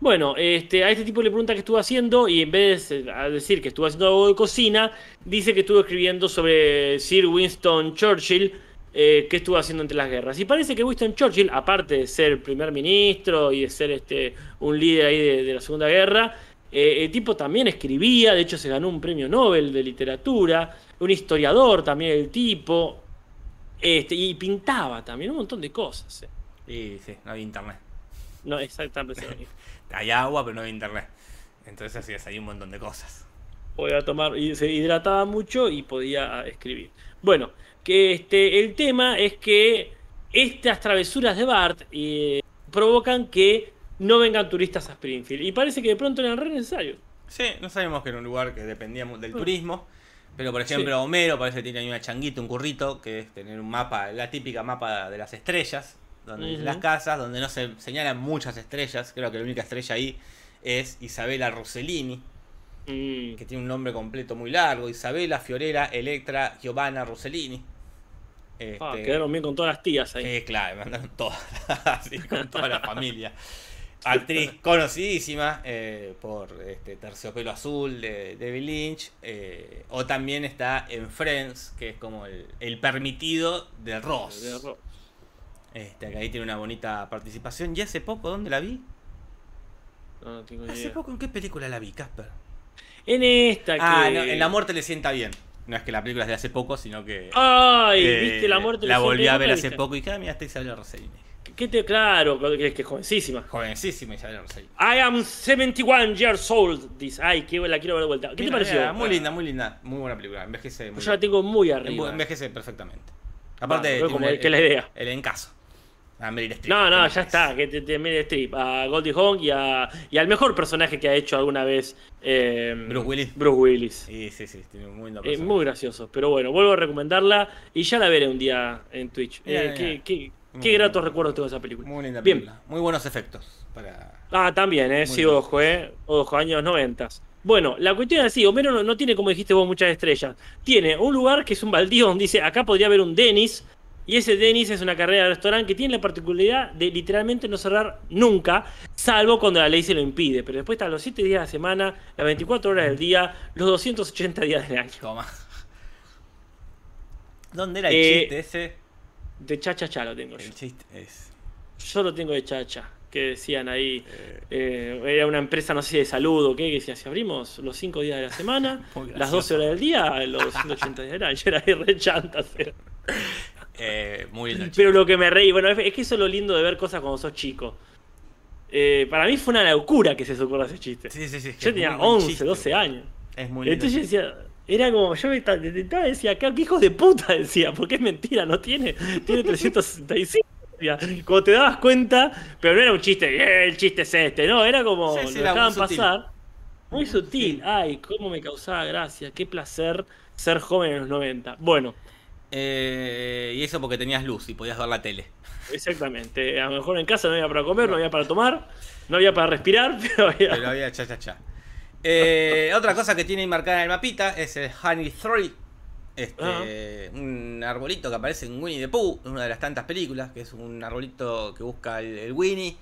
[SPEAKER 3] Bueno, este, a este tipo le pregunta qué estuvo haciendo y en vez de decir que estuvo haciendo algo de cocina, dice que estuvo escribiendo sobre Sir Winston Churchill, eh, qué estuvo haciendo entre las guerras. Y parece que Winston Churchill, aparte de ser primer ministro y de ser este, un líder ahí de, la Segunda Guerra, eh, el tipo también escribía, de hecho se ganó un premio Nobel de literatura, un historiador también el tipo, este, y pintaba también un montón de cosas. eh.
[SPEAKER 2] Sí, no había internet.
[SPEAKER 3] No, exactamente. [laughs]
[SPEAKER 2] Hay agua, pero no había internet. Entonces hacías ahí un montón de cosas.
[SPEAKER 3] podía tomar y se hidrataba mucho y podía ah, escribir. Bueno, que este el tema es que estas travesuras de Bart eh, provocan que no vengan turistas a Springfield y parece que de pronto eran re necesarios.
[SPEAKER 2] Sí, no sabíamos que era un lugar que dependía del turismo. Pero por ejemplo, Homero parece que tiene ahí una changuita, un currito, que es tener un mapa, la típica mapa de las estrellas, donde las casas, donde no se señalan muchas estrellas. Creo que la única estrella ahí es Isabela Rossellini,
[SPEAKER 3] Mm.
[SPEAKER 2] que tiene un nombre completo muy largo. Isabela Fiorella Electra Giovanna Rossellini. Este,
[SPEAKER 3] Ah, quedaron bien con todas las tías ahí.
[SPEAKER 2] Claro, me mandaron todas, [laughs] así, con toda la familia. Actriz conocidísima eh, por este, Terciopelo Azul de David Lynch. eh, o también está en Friends, que es como el, el permitido de Ross.
[SPEAKER 3] De error.
[SPEAKER 2] Este, que ahí tiene una bonita participación. ¿Y hace poco dónde la vi?
[SPEAKER 3] No, no tengo
[SPEAKER 2] ¿Hace
[SPEAKER 3] idea.
[SPEAKER 2] poco en qué película la vi, Casper?
[SPEAKER 3] En esta que.
[SPEAKER 2] Ah, no, en La Muerte le sienta bien. No es que la película es de hace poco, sino que.
[SPEAKER 3] Ay,
[SPEAKER 2] eh,
[SPEAKER 3] viste la muerte.
[SPEAKER 2] La
[SPEAKER 3] le
[SPEAKER 2] volví a ver
[SPEAKER 3] ¿nunca
[SPEAKER 2] hace poco y cada mira, está Isabela Rossellini.
[SPEAKER 3] ¿Qué te, claro, que es que es jovencísima.
[SPEAKER 2] Jovencísima Isabela Rossellini.
[SPEAKER 3] I am 71 years old. Dice, ay, que la quiero ver de vuelta. ¿Qué te pareció?
[SPEAKER 2] mira, Muy linda, muy linda. Muy buena película. Envejece muy
[SPEAKER 3] Yo la tengo muy arriba.
[SPEAKER 2] Envejece perfectamente.
[SPEAKER 3] Ah,
[SPEAKER 2] Aparte, tiene
[SPEAKER 3] como
[SPEAKER 2] el,
[SPEAKER 3] que la idea.
[SPEAKER 2] el encaso. A Meryl Streep.
[SPEAKER 3] No, no,
[SPEAKER 2] ¿Qué
[SPEAKER 3] ya está. Que te, te Meryl Streep, a Goldie Hawn y, a, y al mejor personaje que ha hecho alguna vez eh,
[SPEAKER 2] Bruce Willis.
[SPEAKER 3] Bruce Willis.
[SPEAKER 2] Sí, sí, sí. Tiene muy
[SPEAKER 3] Eh, muy gracioso. Pero bueno, vuelvo a recomendarla y ya la veré un día en Twitch. Eh, qué, qué- qué
[SPEAKER 2] bien.
[SPEAKER 3] gratos recuerdos tengo de esa película.
[SPEAKER 2] Muy linda
[SPEAKER 3] Bien.
[SPEAKER 2] película. Muy buenos efectos. Para...
[SPEAKER 3] Ah, también, eh,
[SPEAKER 2] Muy
[SPEAKER 3] sí,
[SPEAKER 2] bien.
[SPEAKER 3] ojo, eh. Ojo, años 90. Bueno, la cuestión es así, Homero no, no tiene, como dijiste vos, muchas estrellas. Tiene un lugar que es un baldío donde dice, acá podría haber un Dennis, y ese Dennis es una carrera de restaurante que tiene la particularidad de literalmente no cerrar nunca, salvo cuando la ley se lo impide. Pero después están los 7 días de la semana, las 24 horas del día, los 280 días del año.
[SPEAKER 2] Toma. ¿Dónde era el
[SPEAKER 3] Eh,
[SPEAKER 2] chiste ese?
[SPEAKER 3] De chacha lo tengo yo.
[SPEAKER 2] El chiste es.
[SPEAKER 3] Yo lo tengo de chacha, que decían ahí, eh, era una empresa, no sé, de salud o qué, que decía, si abrimos los 5 días de la semana, [laughs] las
[SPEAKER 2] gracioso.
[SPEAKER 3] 12 horas del día, los 280 días del año, [laughs] era ahí re chantas.
[SPEAKER 2] Eh, muy lindo chiste.
[SPEAKER 3] Pero lo que me reí, bueno, es, que eso es lo lindo de ver cosas cuando sos chico. Eh, para mí fue una locura que se ocurra ese chiste.
[SPEAKER 2] Sí, sí, sí. es que
[SPEAKER 3] Yo tenía
[SPEAKER 2] muy buen
[SPEAKER 3] 11,
[SPEAKER 2] chiste.
[SPEAKER 3] 12 años.
[SPEAKER 2] Es muy lindo.
[SPEAKER 3] Entonces yo decía, era como, yo me ta- intentaba decía, ¿qué, hijos de puta? [laughs] Decía, porque es mentira, no tiene, tiene [laughs] 365. decía. Cuando te dabas cuenta, pero no era un chiste, "Eh, el chiste es este, no, era como,
[SPEAKER 2] Sí, sí,
[SPEAKER 3] lo dejaban
[SPEAKER 2] muy sutil.
[SPEAKER 3] pasar. Muy sutil, ay, cómo me causaba gracia, qué placer ser joven en los 90. Bueno,
[SPEAKER 2] Eh, y eso porque tenías luz y podías ver la tele.
[SPEAKER 3] exactamente, a lo mejor en casa no había para comer, no había para tomar, no había para respirar, [laughs] pero había...
[SPEAKER 2] Pero había cha cha cha. Eh, otra cosa que tiene marcada en el mapita es el Honey Three. Este, un arbolito que aparece en Winnie the Pooh, una de las tantas películas, que es un arbolito que busca el, el Winnie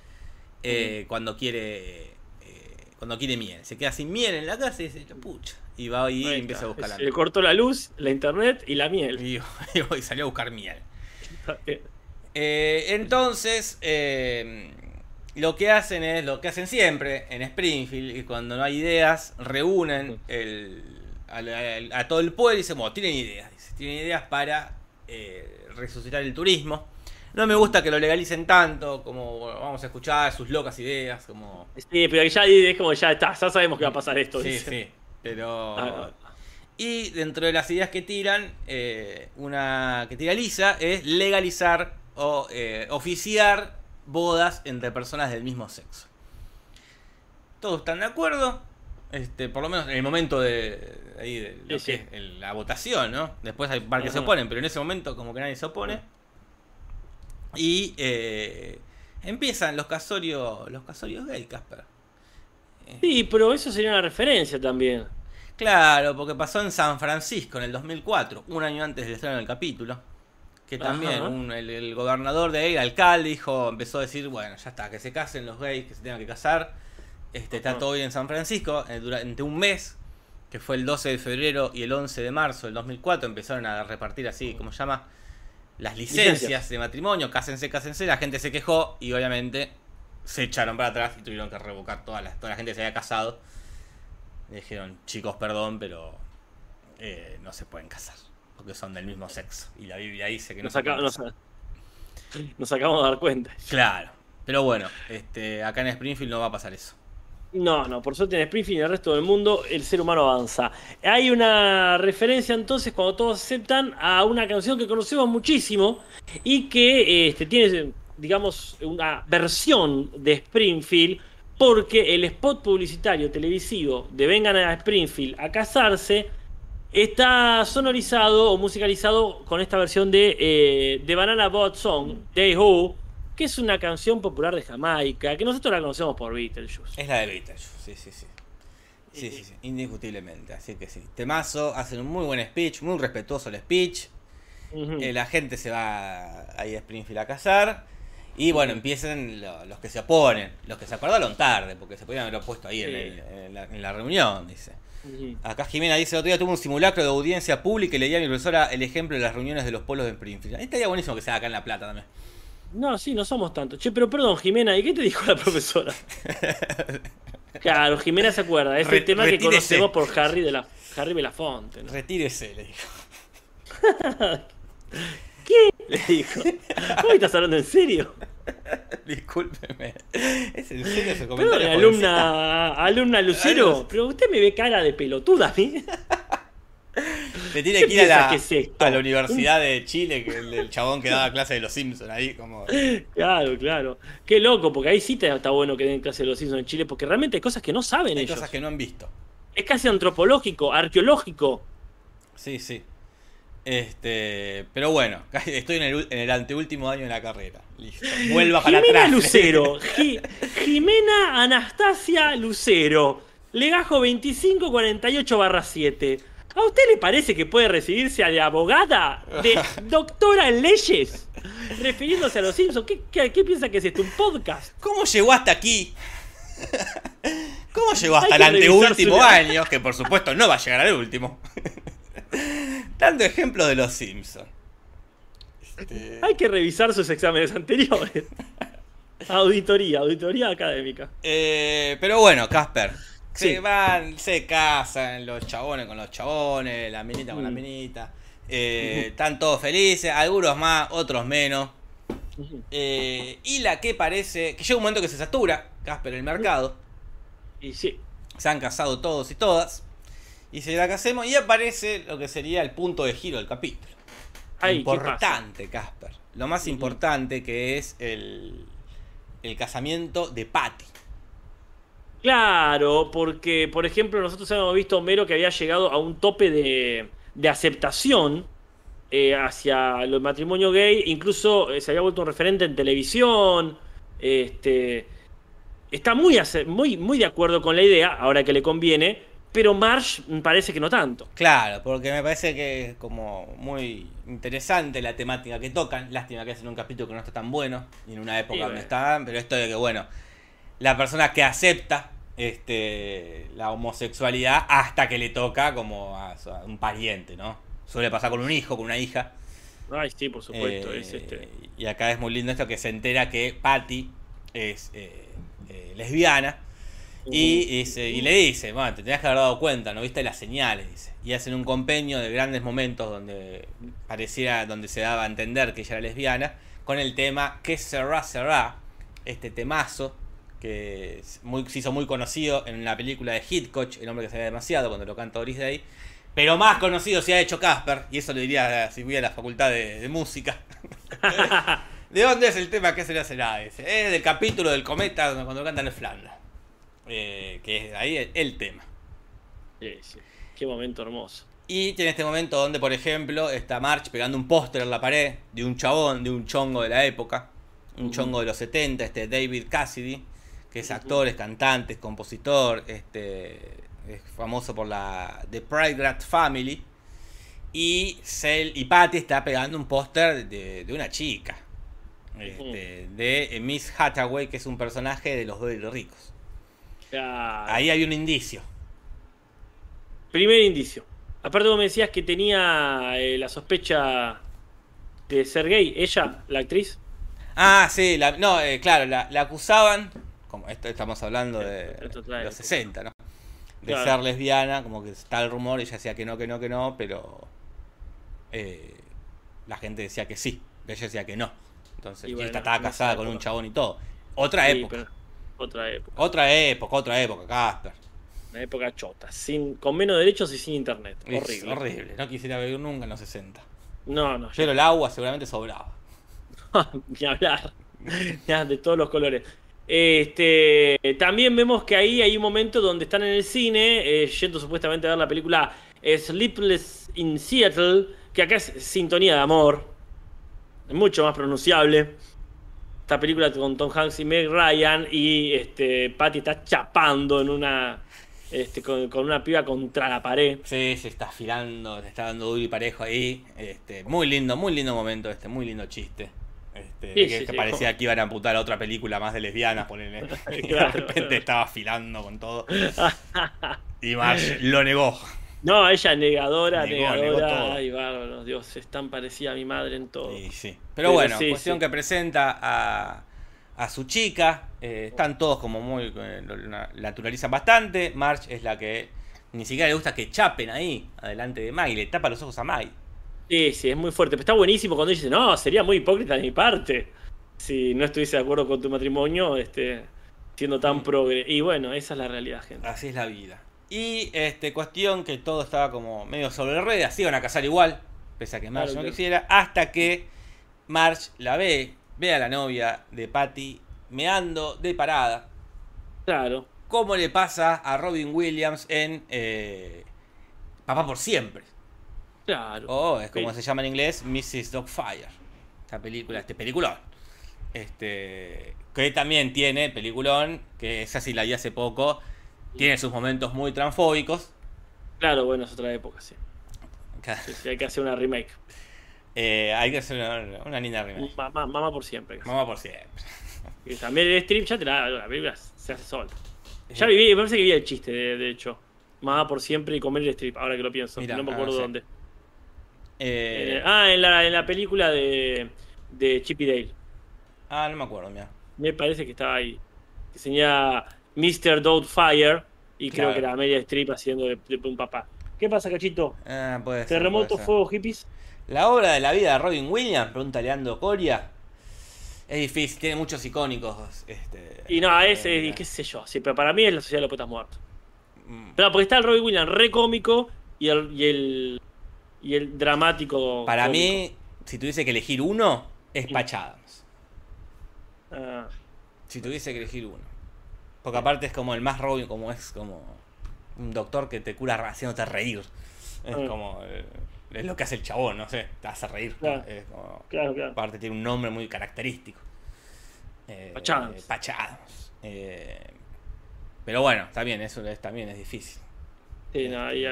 [SPEAKER 2] eh, cuando quiere cuando quiere miel. Se queda sin miel en la casa y dice, pucha. Y va ahí y
[SPEAKER 3] Ahí
[SPEAKER 2] empieza
[SPEAKER 3] está.
[SPEAKER 2] a buscar la miel.
[SPEAKER 3] le cortó la luz, la internet y la miel.
[SPEAKER 2] Y, [laughs] y salió a buscar miel. Eh, entonces, eh, lo que hacen es lo que hacen siempre en Springfield, y cuando no hay ideas, reúnen el- al- a, todo el pueblo y dicen, bueno, tienen ideas, dice, tienen ideas para eh, resucitar el turismo. No me gusta que lo legalicen tanto, como bueno, vamos a escuchar sus locas ideas, como...
[SPEAKER 3] Sí, pero ya es como ya está, ya sabemos que va a pasar esto.
[SPEAKER 2] Sí,
[SPEAKER 3] dice.
[SPEAKER 2] sí, pero...
[SPEAKER 3] Ah,
[SPEAKER 2] Y dentro de las ideas que tiran, eh, una que tira Lisa es legalizar o eh, oficiar bodas entre personas del mismo sexo. ¿Todos están de acuerdo? Este, por lo menos en el momento de, ahí de lo
[SPEAKER 3] Sí,
[SPEAKER 2] que
[SPEAKER 3] sí.
[SPEAKER 2] es el- la votación, ¿no? Después hay par que se oponen, pero en ese momento como que nadie se opone. Y eh, empiezan los casorios, los casorios gay, Casper.
[SPEAKER 3] Sí, pero eso sería una referencia también.
[SPEAKER 2] Claro, porque pasó en San Francisco en el 2004, un año antes del estreno del capítulo. Que también un- el, el gobernador de ahí, el alcalde, dijo, empezó a decir, bueno, ya está, que se casen los gays, que se tengan que casar. Este, está todo bien en San Francisco. eh, durante un mes, que fue el 12 de febrero y el 11 de marzo del 2004, empezaron a repartir así, ¿cómo se llama? Las licencias,
[SPEAKER 3] Licencias.
[SPEAKER 2] de matrimonio, cásense, cásense. La gente se quejó y obviamente se echaron para atrás y tuvieron que revocar toda la, toda la gente que se había casado. Le dijeron, chicos, perdón, pero eh, no se pueden casar. Porque son del mismo sexo. Y la Biblia dice que no
[SPEAKER 3] Nos,
[SPEAKER 2] se pueden
[SPEAKER 3] nos-
[SPEAKER 2] casar. [laughs]
[SPEAKER 3] nos acabamos de dar cuenta.
[SPEAKER 2] Claro. Pero bueno, este, acá en Springfield no va a pasar eso.
[SPEAKER 3] No, no, por suerte en Springfield y en el resto del mundo el ser humano avanza. Hay una referencia entonces cuando todos aceptan a una canción que conocemos muchísimo y que este, tiene, digamos, una versión de Springfield porque el spot publicitario televisivo de Vengan a Springfield a casarse está sonorizado o musicalizado con esta versión de, eh, de Banana Bot Song, Day Who, que es una canción popular de Jamaica, que nosotros la conocemos por Beetlejuice.
[SPEAKER 2] Es la de Beetlejuice, sí, sí, sí. Sí, sí, sí, indiscutiblemente. Así que sí. Temazo, hacen un muy buen speech, muy respetuoso el speech. Eh, la gente se va ahí a Springfield a cazar. Y bueno, empiezan lo- los que se oponen. Los que se acordaron tarde, porque se podían haberlo puesto ahí en,
[SPEAKER 3] Sí.
[SPEAKER 2] el- en la, en la reunión, dice.
[SPEAKER 3] Ujú.
[SPEAKER 2] Acá Jimena dice, el otro día tuve un simulacro de audiencia pública y le di a mi profesora el ejemplo de las reuniones de los polos de Springfield. Ahí estaría buenísimo que sea acá en La Plata también.
[SPEAKER 3] No, sí, no somos tantos. Che, pero perdón, Jimena, ¿y qué te dijo la profesora? [laughs] claro, Jimena se acuerda. Es
[SPEAKER 2] Re-
[SPEAKER 3] el tema que conocemos por Harry de la Harry Belafonte. ¿no?
[SPEAKER 2] Retírese, le dijo. [laughs]
[SPEAKER 3] ¿Qué? Le dijo. ¿Cómo estás hablando en serio? [laughs]
[SPEAKER 2] Discúlpeme. ¿Es en serio ese
[SPEAKER 3] Perdón,
[SPEAKER 2] comentario?
[SPEAKER 3] alumna, alumna Lucero, pero usted me ve cara de pelotuda a mí.
[SPEAKER 2] Le tiene
[SPEAKER 3] ¿Qué
[SPEAKER 2] que ir a la,
[SPEAKER 3] que es esto?
[SPEAKER 2] a la Universidad de Chile, que el, el chabón que daba clase de los Simpsons ahí, como.
[SPEAKER 3] Claro, claro. Qué loco, porque ahí sí está bueno que den clase de los Simpsons en Chile, porque realmente hay cosas que no saben
[SPEAKER 2] Hay
[SPEAKER 3] ellos.
[SPEAKER 2] cosas que no han visto.
[SPEAKER 3] Es casi antropológico, arqueológico.
[SPEAKER 2] Sí, sí. Este, pero bueno, [laughs] estoy en el, en el anteúltimo año de la carrera. Listo. Vuelva para
[SPEAKER 3] Jimena
[SPEAKER 2] atrás.
[SPEAKER 3] Lucero. [laughs] Ji- Jimena Anastasia Lucero. Legajo 2548 barra 7. ¿A usted le parece que puede recibirse de abogada? ¿De [laughs] doctora en leyes? Refiriéndose a los Simpsons. ¿Qué, qué, qué piensa que es esto? ¿Un podcast?
[SPEAKER 2] ¿Cómo llegó hasta aquí? ¿Cómo llegó hasta el anteúltimo
[SPEAKER 3] su-
[SPEAKER 2] año? Que por supuesto no va a llegar al último. [laughs] Dando ejemplo de los Simpsons. Este,
[SPEAKER 3] Hay que revisar sus exámenes anteriores. [laughs] Auditoría, auditoría académica.
[SPEAKER 2] Eh, pero bueno, Casper. Se
[SPEAKER 3] Sí.
[SPEAKER 2] van, se casan los chabones con los chabones, la minita con la
[SPEAKER 3] Mm.
[SPEAKER 2] minita. Eh, [laughs] están todos felices, algunos más, otros menos. Eh, y la que parece. Que llega un momento que se satura, Casper, el mercado.
[SPEAKER 3] Y sí.
[SPEAKER 2] Se han casado todos y todas. Y se la casemos. Y aparece lo que sería el punto de giro del capítulo.
[SPEAKER 3] Ay,
[SPEAKER 2] importante, Casper. Lo más importante que es el, el casamiento de Patty.
[SPEAKER 3] Claro, porque, por ejemplo, nosotros habíamos visto a Homero que había llegado a un tope de, de aceptación eh, hacia el matrimonio gay, incluso eh, se había vuelto un referente en televisión. Este, está muy, muy, muy de acuerdo con la idea, ahora que le conviene, pero mm, parece que no tanto.
[SPEAKER 2] Claro, porque me parece que es como muy interesante la temática que tocan. Lástima que es en un capítulo que no está tan bueno, y en una época
[SPEAKER 3] Sí,
[SPEAKER 2] donde
[SPEAKER 3] bueno.
[SPEAKER 2] está, pero esto de que, bueno, la persona que acepta este, la homosexualidad hasta que le toca como a, a un pariente, ¿no? Suele pasar con un hijo, con una hija.
[SPEAKER 3] Ay, sí, por supuesto,
[SPEAKER 2] Eh,
[SPEAKER 3] es este.
[SPEAKER 2] Y acá es muy lindo esto que se entera que Patty es eh, eh, lesbiana. Y, y le dice, bueno, te tenías que haber dado cuenta, no viste las señales, dice. Y hacen un compendio de grandes momentos donde pareciera, donde se daba a entender que ella era lesbiana, con el tema ¿Qué será, será? Este temazo que es muy, se hizo muy conocido en la película de Hitchcock, El hombre que sabía demasiado, cuando lo canta Doris Day. Pero más conocido se ha hecho Casper, y eso le diría si voy a la facultad de, de música. [laughs] ¿De dónde es el tema que será será? Dice, Es del capítulo del cometa cuando cantan el Flandra. Eh, que es ahí el, el tema.
[SPEAKER 3] Sí, sí. Qué momento hermoso.
[SPEAKER 2] Y tiene este momento donde, por ejemplo, está March pegando un póster en la pared de un chabón, de un chongo de la época, un chongo de los 70, este David Cassidy, que es actor, es cantante, es compositor, este, es famoso por la The Pride Family. Y Cell y Patty está pegando un póster de, de una chica, este, de Miss Hathaway, que es un personaje de los Doyle ricos. Ahí hay un indicio.
[SPEAKER 3] Primer indicio. Aparte vos me decías que tenía eh, la sospecha de ser gay. Ella, la actriz.
[SPEAKER 2] Ah, sí, la- no, eh, claro, la, la acusaban, como esto estamos hablando de, los 60, ¿no? De
[SPEAKER 3] Claro.
[SPEAKER 2] ser lesbiana, como que está el rumor, ella decía que no, que no, que no, pero eh, la gente decía que sí, ella decía que no. Entonces,
[SPEAKER 3] Y
[SPEAKER 2] y
[SPEAKER 3] bueno,
[SPEAKER 2] esta estaba casada con un chabón y todo. Otra
[SPEAKER 3] Sí,
[SPEAKER 2] época,
[SPEAKER 3] otra época.
[SPEAKER 2] otra época, otra época, Casper.
[SPEAKER 3] Una época chota. Sin, con menos derechos y sin internet.
[SPEAKER 2] Es
[SPEAKER 3] Horrible.
[SPEAKER 2] horrible, no quisiera vivir nunca en los 60.
[SPEAKER 3] No, no,
[SPEAKER 2] Pero el agua seguramente sobraba. [laughs]
[SPEAKER 3] ni hablar. [laughs] De todos los colores. Este, también vemos que ahí hay un momento donde están en el cine, eh, yendo supuestamente a ver la película Sleepless in Seattle, que acá es sintonía de amor, mucho más pronunciable. Esta película con Tom Hanks y Meg Ryan y este, Patty está chapando en una este, con, con una piba contra la pared.
[SPEAKER 2] Sí, se está afilando, se está dando duro y parejo ahí. Este, muy lindo, muy lindo momento este, muy lindo chiste. Este,
[SPEAKER 3] Sí,
[SPEAKER 2] que,
[SPEAKER 3] sí,
[SPEAKER 2] que
[SPEAKER 3] sí,
[SPEAKER 2] parecía
[SPEAKER 3] como-
[SPEAKER 2] que iban a amputar a otra película más de lesbianas, ponele. Y [laughs] de [laughs] repente [laughs] estaba afilando con todo. Y Marge lo negó.
[SPEAKER 3] No, ella negadora,
[SPEAKER 2] Negó,
[SPEAKER 3] negadora. Ay, bárbaro, Dios, es tan parecida a mi madre en todo.
[SPEAKER 2] Sí. Pero,
[SPEAKER 3] Pero
[SPEAKER 2] bueno, cuestión que presenta a, a su chica. eh, están todos como muy. eh, lo- la naturalizan bastante. Marge es la que ni siquiera le gusta que chapen ahí, adelante de Maggie. Le tapa los ojos a Maggie.
[SPEAKER 3] Sí, sí, es muy fuerte. Pero está buenísimo cuando dice, no, sería muy hipócrita de mi parte si no estuviese de acuerdo con tu matrimonio, este, siendo tan progre. Y bueno, esa es la realidad, gente.
[SPEAKER 2] Así es la vida. Y este, cuestión que todo estaba como medio sobre ruedas, se iban a casar igual, pese a que Marge
[SPEAKER 3] Claro,
[SPEAKER 2] no
[SPEAKER 3] claro.
[SPEAKER 2] quisiera, hasta que Marge la ve, ve a la novia de Patty meando de parada,
[SPEAKER 3] Claro,
[SPEAKER 2] como le pasa a Robin Williams en eh, Papá por Siempre.
[SPEAKER 3] Claro.
[SPEAKER 2] O es como
[SPEAKER 3] Sí.
[SPEAKER 2] se llama en inglés, Mrs. Dogfire. Esta película, este peliculón. Este, que también tiene, peliculón, que esa sí la vi hace poco, tiene sus momentos muy transfóbicos.
[SPEAKER 3] Claro, bueno, es otra época, sí. Sí, sí, hay que hacer una remake.
[SPEAKER 2] Eh, hay que hacer una, una linda remake.
[SPEAKER 3] Mamá, mamá por siempre.
[SPEAKER 2] Mamá por siempre. [laughs]
[SPEAKER 3] Y también el strip ya te la, la película se hace sola. Ya viví, me parece que vi el chiste, de, de hecho. Mamá por siempre y comer el strip, ahora que lo pienso.
[SPEAKER 2] Mirá,
[SPEAKER 3] no me
[SPEAKER 2] ah,
[SPEAKER 3] acuerdo dónde.
[SPEAKER 2] Eh,
[SPEAKER 3] Eh, ah, en la, en la película de, de Chip y Dale.
[SPEAKER 2] ah, no me acuerdo, mira.
[SPEAKER 3] Me parece que estaba ahí. Que señala Mr. Doubtfire y creo que era Media Strip haciendo de, de un papá. ¿Qué pasa, cachito?
[SPEAKER 2] Ah, puede ser,
[SPEAKER 3] ¿Terremoto,
[SPEAKER 2] puede ser.
[SPEAKER 3] fuego, hippies?
[SPEAKER 2] La obra de la vida de Robin Williams, pregunta Leandro Coria. Es difícil, tiene muchos icónicos. Este,
[SPEAKER 3] Y no, ese,
[SPEAKER 2] eh,
[SPEAKER 3] qué sé yo. Sí, pero para mí es la sociedad de los poetas muertos.
[SPEAKER 2] mm,
[SPEAKER 3] Pero porque está el Robin Williams re cómico y el, y el, y el dramático.
[SPEAKER 2] Para
[SPEAKER 3] cómico.
[SPEAKER 2] mí, si tuviese que elegir uno, es. Patch Adams.
[SPEAKER 3] Ah,
[SPEAKER 2] Si tuviese que elegir uno. Porque aparte es como el más Robin, como es como un doctor que te cura haciéndote reír. Es
[SPEAKER 3] Ah.
[SPEAKER 2] como. eh, es lo que hace el chabón, no sé, te hace reír.
[SPEAKER 3] Claro.
[SPEAKER 2] Es como-
[SPEAKER 3] claro, claro.
[SPEAKER 2] aparte tiene un nombre muy característico. Eh,
[SPEAKER 3] Patch Adams.
[SPEAKER 2] Patch Adams. Eh, pero bueno, también, eso es, también es difícil.
[SPEAKER 3] Sí, no, ahí.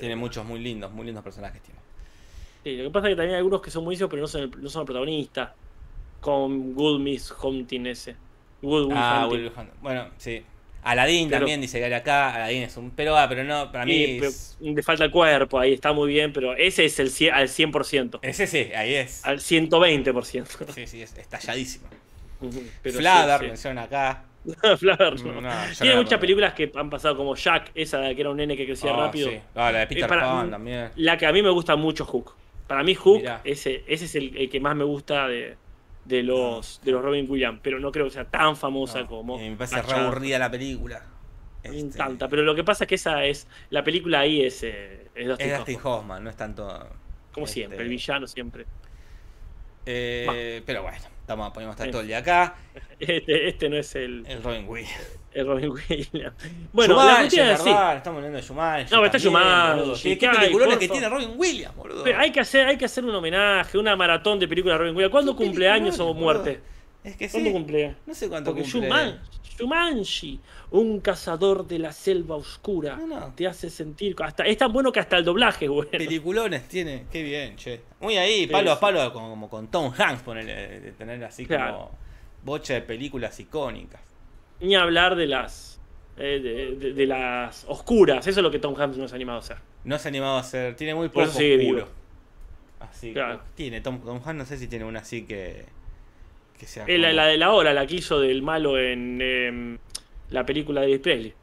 [SPEAKER 2] Tiene muchos muy lindos, muy lindos personajes tiene.
[SPEAKER 3] Sí, lo que pasa es que también hay algunos que son buenísimos, pero no son el, no son el protagonista. Con Good Miss Hunting ese. Good Will
[SPEAKER 2] Ah,
[SPEAKER 3] Hunting.
[SPEAKER 2] Will Hunt. Bueno, sí. Aladdin
[SPEAKER 3] Pero-
[SPEAKER 2] también dice que acá. Aladdin es un. Pero, ah, pero no, para mí. Es-
[SPEAKER 3] le falta el cuerpo ahí, está muy bien, pero ese es el cien- al 100%.
[SPEAKER 2] Ese sí, ahí es.
[SPEAKER 3] Al 120%.
[SPEAKER 2] Sí, sí, es estalladísimo.
[SPEAKER 3] Ujú, pero
[SPEAKER 2] Flaver,
[SPEAKER 3] sí,
[SPEAKER 2] menciona acá. [laughs]
[SPEAKER 3] no.
[SPEAKER 2] Yo
[SPEAKER 3] Tiene muchas películas que han pasado como Jack, esa de que era un nene que crecía
[SPEAKER 2] Ah,
[SPEAKER 3] rápido.
[SPEAKER 2] sí. Ah, la de Peter Pan también.
[SPEAKER 3] La que a mí me gusta mucho Hook. Para mí Hook,
[SPEAKER 2] Mirá.
[SPEAKER 3] ese, ese es el, el que más me gusta de, de los, de los Robin Williams, pero no creo que sea tan famosa
[SPEAKER 2] No,
[SPEAKER 3] como...
[SPEAKER 2] me parece re aburrida la película.
[SPEAKER 3] Me
[SPEAKER 2] Este,
[SPEAKER 3] encanta, pero lo que pasa es que esa es. La película ahí es. eh, es Dustin
[SPEAKER 2] Es Dustin
[SPEAKER 3] Hoffman,
[SPEAKER 2] Hoffman, no es tanto.
[SPEAKER 3] Como
[SPEAKER 2] este,
[SPEAKER 3] siempre, el villano siempre.
[SPEAKER 2] eh, pero bueno, estamos, podemos estar todo el día acá.
[SPEAKER 3] Este, este no es el,
[SPEAKER 2] El Robin Williams.
[SPEAKER 3] el Robin Williams. Bueno, la cuestión
[SPEAKER 2] es
[SPEAKER 3] es así.
[SPEAKER 2] verdad, estamos hablando de Jumanji.
[SPEAKER 3] No, está
[SPEAKER 2] boludo. ¿Qué,
[SPEAKER 3] ¿qué
[SPEAKER 2] qué
[SPEAKER 3] hay,
[SPEAKER 2] peliculones que tiene Robin Williams, boludo?
[SPEAKER 3] Pero hay que hacer, hay que hacer un homenaje, una maratón de películas de Robin Williams. ¿Cuándo
[SPEAKER 2] ¿Qué
[SPEAKER 3] cumpleaños o muerte?
[SPEAKER 2] boludo? Es que
[SPEAKER 3] ¿Cuándo
[SPEAKER 2] sí.
[SPEAKER 3] cumple?
[SPEAKER 2] No sé cuánto
[SPEAKER 3] Porque
[SPEAKER 2] cumple.
[SPEAKER 3] Un cazador de la selva oscura,
[SPEAKER 2] No, no.
[SPEAKER 3] te hace sentir. Hasta, es tan bueno que hasta el doblaje, es bueno.
[SPEAKER 2] Peliculones tiene, qué bien, che. Muy ahí, palo a palo, como, como con Tom Hanks, ponele, de tener así
[SPEAKER 3] Claro.
[SPEAKER 2] como bocha de películas icónicas.
[SPEAKER 3] Ni hablar de las. eh, de, de- de las oscuras. Eso es lo que Tom Hanks no se ha animado a hacer.
[SPEAKER 2] No se ha animado a hacer, tiene muy
[SPEAKER 3] Por
[SPEAKER 2] poco
[SPEAKER 3] sigue
[SPEAKER 2] oscuro. Así
[SPEAKER 3] Claro.
[SPEAKER 2] que tiene, Tom, Tom Hanks no sé si tiene una así que, que sea
[SPEAKER 3] Eh, la, de la hora, la que hizo del malo en em, la película de Presley.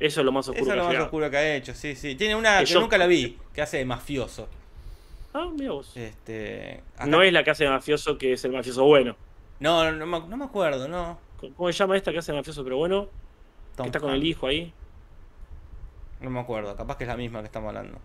[SPEAKER 3] Eso es lo más oscuro
[SPEAKER 2] Esa es lo más
[SPEAKER 3] llegado.
[SPEAKER 2] oscuro que ha hecho, sí, sí. Tiene una
[SPEAKER 3] Que
[SPEAKER 2] que
[SPEAKER 3] yo-
[SPEAKER 2] nunca la vi, que hace de mafioso.
[SPEAKER 3] Ah, mira vos.
[SPEAKER 2] Este, acá-
[SPEAKER 3] No es la que hace de mafioso, que es el mafioso bueno.
[SPEAKER 2] No, no, me- no me acuerdo, no.
[SPEAKER 3] ¿Cómo se llama esta que hace de mafioso pero bueno?
[SPEAKER 2] Tom
[SPEAKER 3] que está con el hijo ahí.
[SPEAKER 2] No me acuerdo, capaz que es la misma que estamos hablando.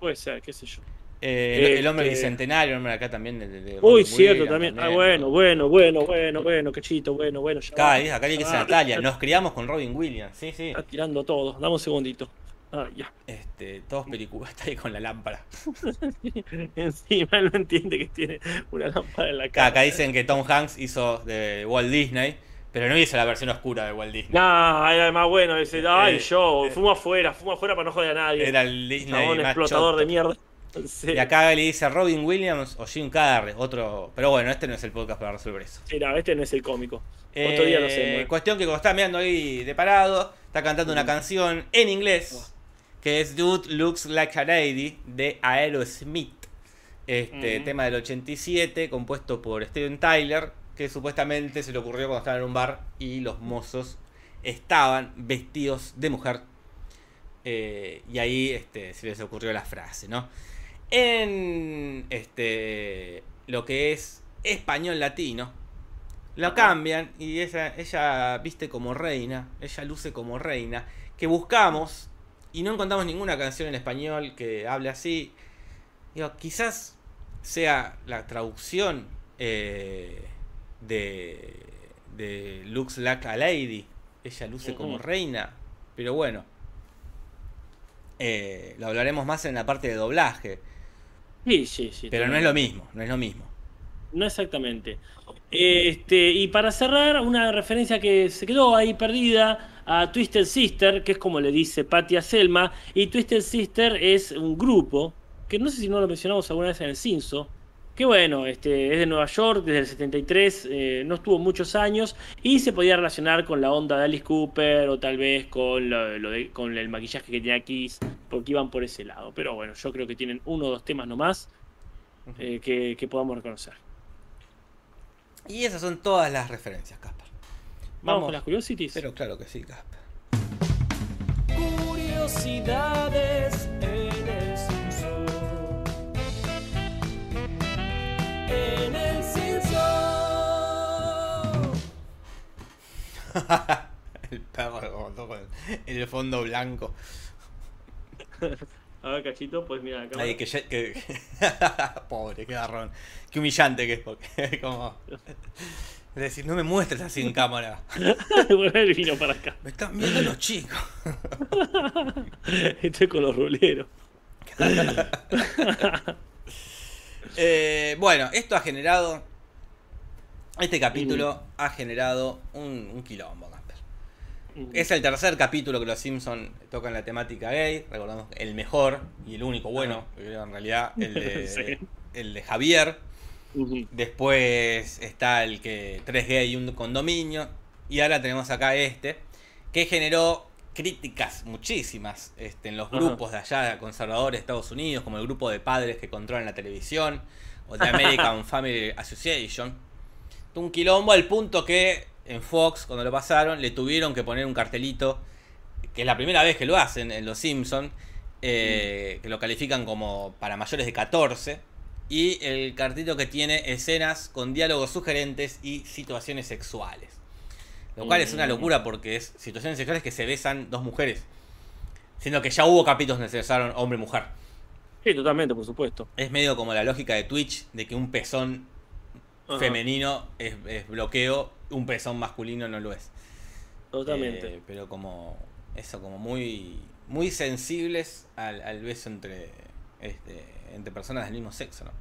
[SPEAKER 3] Puede ser, qué sé yo.
[SPEAKER 2] Eh, el- el hombre
[SPEAKER 3] Este-
[SPEAKER 2] bicentenario, el hombre acá también. De, de-
[SPEAKER 3] Uy, cierto,
[SPEAKER 2] Williams
[SPEAKER 3] también. Ah, bueno, bueno, bueno, bueno, bueno, quechito, bueno, bueno. ya
[SPEAKER 2] Acá,
[SPEAKER 3] va.
[SPEAKER 2] dice, acá dice que es
[SPEAKER 3] Ah,
[SPEAKER 2] Natalia. Nos criamos con Robin Williams, sí, sí.
[SPEAKER 3] Está tirando todo. Dame un segundito. Ah, ya.
[SPEAKER 2] Este, todos películas, [laughs] está ahí con la lámpara. [laughs]
[SPEAKER 3] Encima no entiende que tiene una lámpara en la cara.
[SPEAKER 2] acá dicen que Tom Hanks hizo de Walt Disney, pero no hizo la versión oscura de Walt Disney.
[SPEAKER 3] No, era más bueno ese. Ay,
[SPEAKER 2] Eh,
[SPEAKER 3] yo,
[SPEAKER 2] eh.
[SPEAKER 3] fumo afuera, fumo afuera para no joder a nadie.
[SPEAKER 2] Era el Disney
[SPEAKER 3] Chabón explotador
[SPEAKER 2] choto.
[SPEAKER 3] de mierda. Sí.
[SPEAKER 2] Y acá le dice Robin Williams o Jim Carrey, otro. Pero bueno, este no es el podcast para resolver eso.
[SPEAKER 3] Sí, no, este no es el cómico. Otro día lo
[SPEAKER 2] Eh,
[SPEAKER 3] hacemos.
[SPEAKER 2] Cuestión que como está mirando ahí de parado, está cantando
[SPEAKER 3] Mm.
[SPEAKER 2] una canción en inglés que es Dude Looks Like a Lady de Aerosmith. Este
[SPEAKER 3] Mm.
[SPEAKER 2] tema del 87, compuesto por Steven Tyler, que supuestamente se le ocurrió cuando estaba en un bar y los mozos estaban vestidos de mujer. Eh, y ahí este, se les ocurrió la frase, ¿no? En este lo que es español latino, lo cambian y ella, ella viste como reina, ella luce como reina, que buscamos y no encontramos ninguna canción en español que hable así. Digo, quizás sea la traducción eh, de, de Looks Like a Lady, ella luce como reina, pero bueno. eh, lo hablaremos más en la parte de doblaje,
[SPEAKER 3] Sí, sí, sí.
[SPEAKER 2] pero no es lo mismo, no es lo mismo.
[SPEAKER 3] No exactamente. Este, y para cerrar, una referencia que se quedó ahí perdida a Twisted Sister, que es como le dice Patty a Selma. Y Twisted Sister es un grupo, que no sé si no lo mencionamos alguna vez en el Cinso, que bueno, este, es de Nueva York, desde el 73, eh, no estuvo muchos años, y se podía relacionar con la onda de Alice Cooper, o tal vez con, lo, lo de- con el maquillaje que tenía Kiss, porque iban por ese lado. Pero bueno, yo creo que tienen uno o dos temas nomás eh, que, que podamos reconocer.
[SPEAKER 2] Y esas son todas las referencias, Casper.
[SPEAKER 3] Vamos, con las curiosities.
[SPEAKER 2] Pero claro que sí, Casper.
[SPEAKER 1] Curiosidades [laughs] el
[SPEAKER 2] perro con el fondo blanco. [laughs]
[SPEAKER 3] A ver, cachito, pues mira acá.
[SPEAKER 2] Ay, que, ya- que- [laughs] Pobre, qué garrón. Qué humillante que es, porque como. Es decir, no me muestres así en cámara.
[SPEAKER 3] él vino para acá.
[SPEAKER 2] Me están viendo los chicos.
[SPEAKER 3] Estoy con los ruleros.
[SPEAKER 2] Eh, bueno, esto ha generado. Este capítulo ha generado un, un quilombo, Casper. Es el tercer capítulo que los Simpsons tocan la temática gay. Recordamos el mejor y el único bueno, que creo en realidad, el de, [laughs]
[SPEAKER 3] Sí.
[SPEAKER 2] el de Javier. Después está el que tres gay y un condominio. Y ahora tenemos acá este, que generó críticas muchísimas este, en los
[SPEAKER 3] Ajá.
[SPEAKER 2] grupos de allá conservadores de Estados Unidos, como el grupo de padres que controlan la televisión, o de American [laughs] Family Association. Un quilombo al punto que en Fox, cuando lo pasaron, le tuvieron que poner un cartelito, que es la primera vez que lo hacen en Los Simpsons, que lo califican como para mayores de 14. Y el cartito que tiene escenas con diálogos sugerentes y situaciones sexuales. Lo cual es una
[SPEAKER 3] Mm.
[SPEAKER 2] locura porque es situaciones sexuales que se besan dos mujeres. Siendo que ya hubo capítulos donde se besaron hombre y mujer.
[SPEAKER 3] Sí, totalmente, por supuesto.
[SPEAKER 2] Es medio como la lógica de Twitch de que un pezón
[SPEAKER 3] Ajá.
[SPEAKER 2] femenino es, es bloqueo, un pezón masculino no lo es.
[SPEAKER 3] Totalmente.
[SPEAKER 2] Eh, pero como eso, como muy muy sensibles al, al beso entre este, entre personas del mismo sexo, ¿no?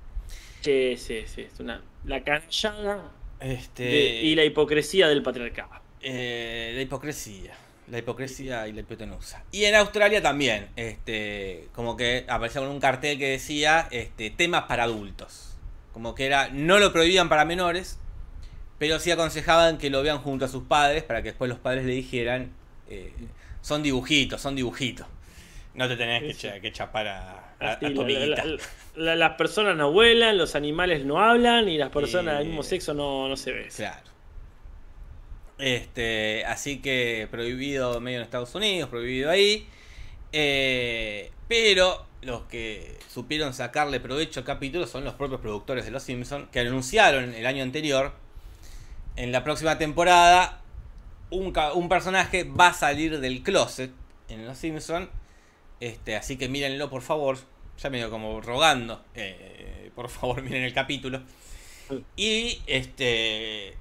[SPEAKER 3] Sí, sí, sí. Es una, la canallada
[SPEAKER 2] Este,
[SPEAKER 3] de- y la hipocresía del patriarcado.
[SPEAKER 2] eh, la hipocresía. La hipocresía y la hipotenusa. Y en Australia también, este, como que aparecía con un cartel que decía este, temas para adultos. Como que era, no lo prohibían para menores, pero sí aconsejaban que lo vean junto a sus padres para que después los padres le dijeran, eh, son dibujitos, son dibujitos. No te tenés que, cha- que chapar a, a- a
[SPEAKER 3] Así,
[SPEAKER 2] tu
[SPEAKER 3] la-
[SPEAKER 2] amiguita.
[SPEAKER 3] la- la- las personas no vuelan, los animales no hablan y las personas
[SPEAKER 2] Eh,
[SPEAKER 3] del mismo sexo no, no se ven.
[SPEAKER 2] Claro. Este, así que prohibido medio en Estados Unidos, prohibido ahí. Eh, pero los que supieron sacarle provecho al capítulo son los propios productores de Los Simpsons, que anunciaron el año anterior, en la próxima temporada, un, un personaje va a salir del closet en Los Simpsons. Este, así que mírenlo por favor. Ya medio como rogando. eh, por favor [laughs] miren el capítulo. Y este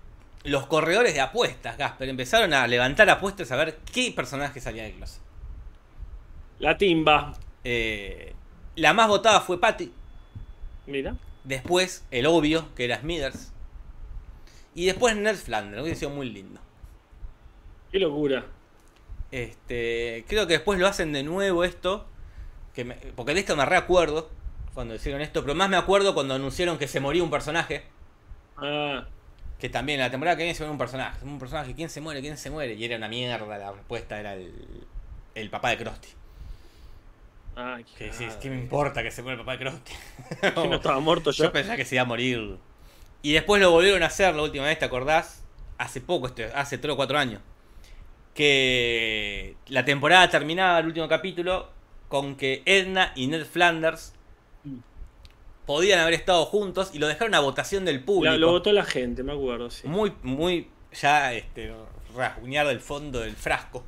[SPEAKER 2] los corredores de apuestas, Gasper, empezaron a levantar apuestas a ver qué personaje salía del closet.
[SPEAKER 3] La timba.
[SPEAKER 2] Eh, la más votada fue Patty.
[SPEAKER 3] Mira.
[SPEAKER 2] Después, el obvio, que era Smithers. Y después Ned Flanders, que sido muy lindo.
[SPEAKER 3] Qué locura.
[SPEAKER 2] Este, creo que después lo hacen de nuevo esto. Que me- porque de esto me reacuerdo cuando hicieron esto. Pero más me acuerdo cuando anunciaron que se moría un personaje.
[SPEAKER 3] Ah,
[SPEAKER 2] Que también la temporada que viene se muere un personaje. Un personaje, ¿quién se muere? ¿Quién se muere? Y era una mierda. La respuesta era el, el papá de Krusty.
[SPEAKER 3] Ah,
[SPEAKER 2] Que
[SPEAKER 3] qué
[SPEAKER 2] decís,
[SPEAKER 3] cagada.
[SPEAKER 2] ¿qué me importa que se muera el papá de Krusty?
[SPEAKER 3] Que [laughs] [laughs] no estaba muerto
[SPEAKER 2] Yo
[SPEAKER 3] ya.
[SPEAKER 2] pensaba que se iba a morir. Y después lo volvieron a hacer la última vez, ¿te acordás? Hace poco, este, hace 3 o 4 años. Que la temporada terminaba, el último capítulo, con que Edna y Ned Flanders podían haber estado juntos y lo dejaron a votación del público.
[SPEAKER 3] La- lo votó la gente, me acuerdo, sí.
[SPEAKER 2] Muy, muy, ya, este, rasguñar del fondo del frasco.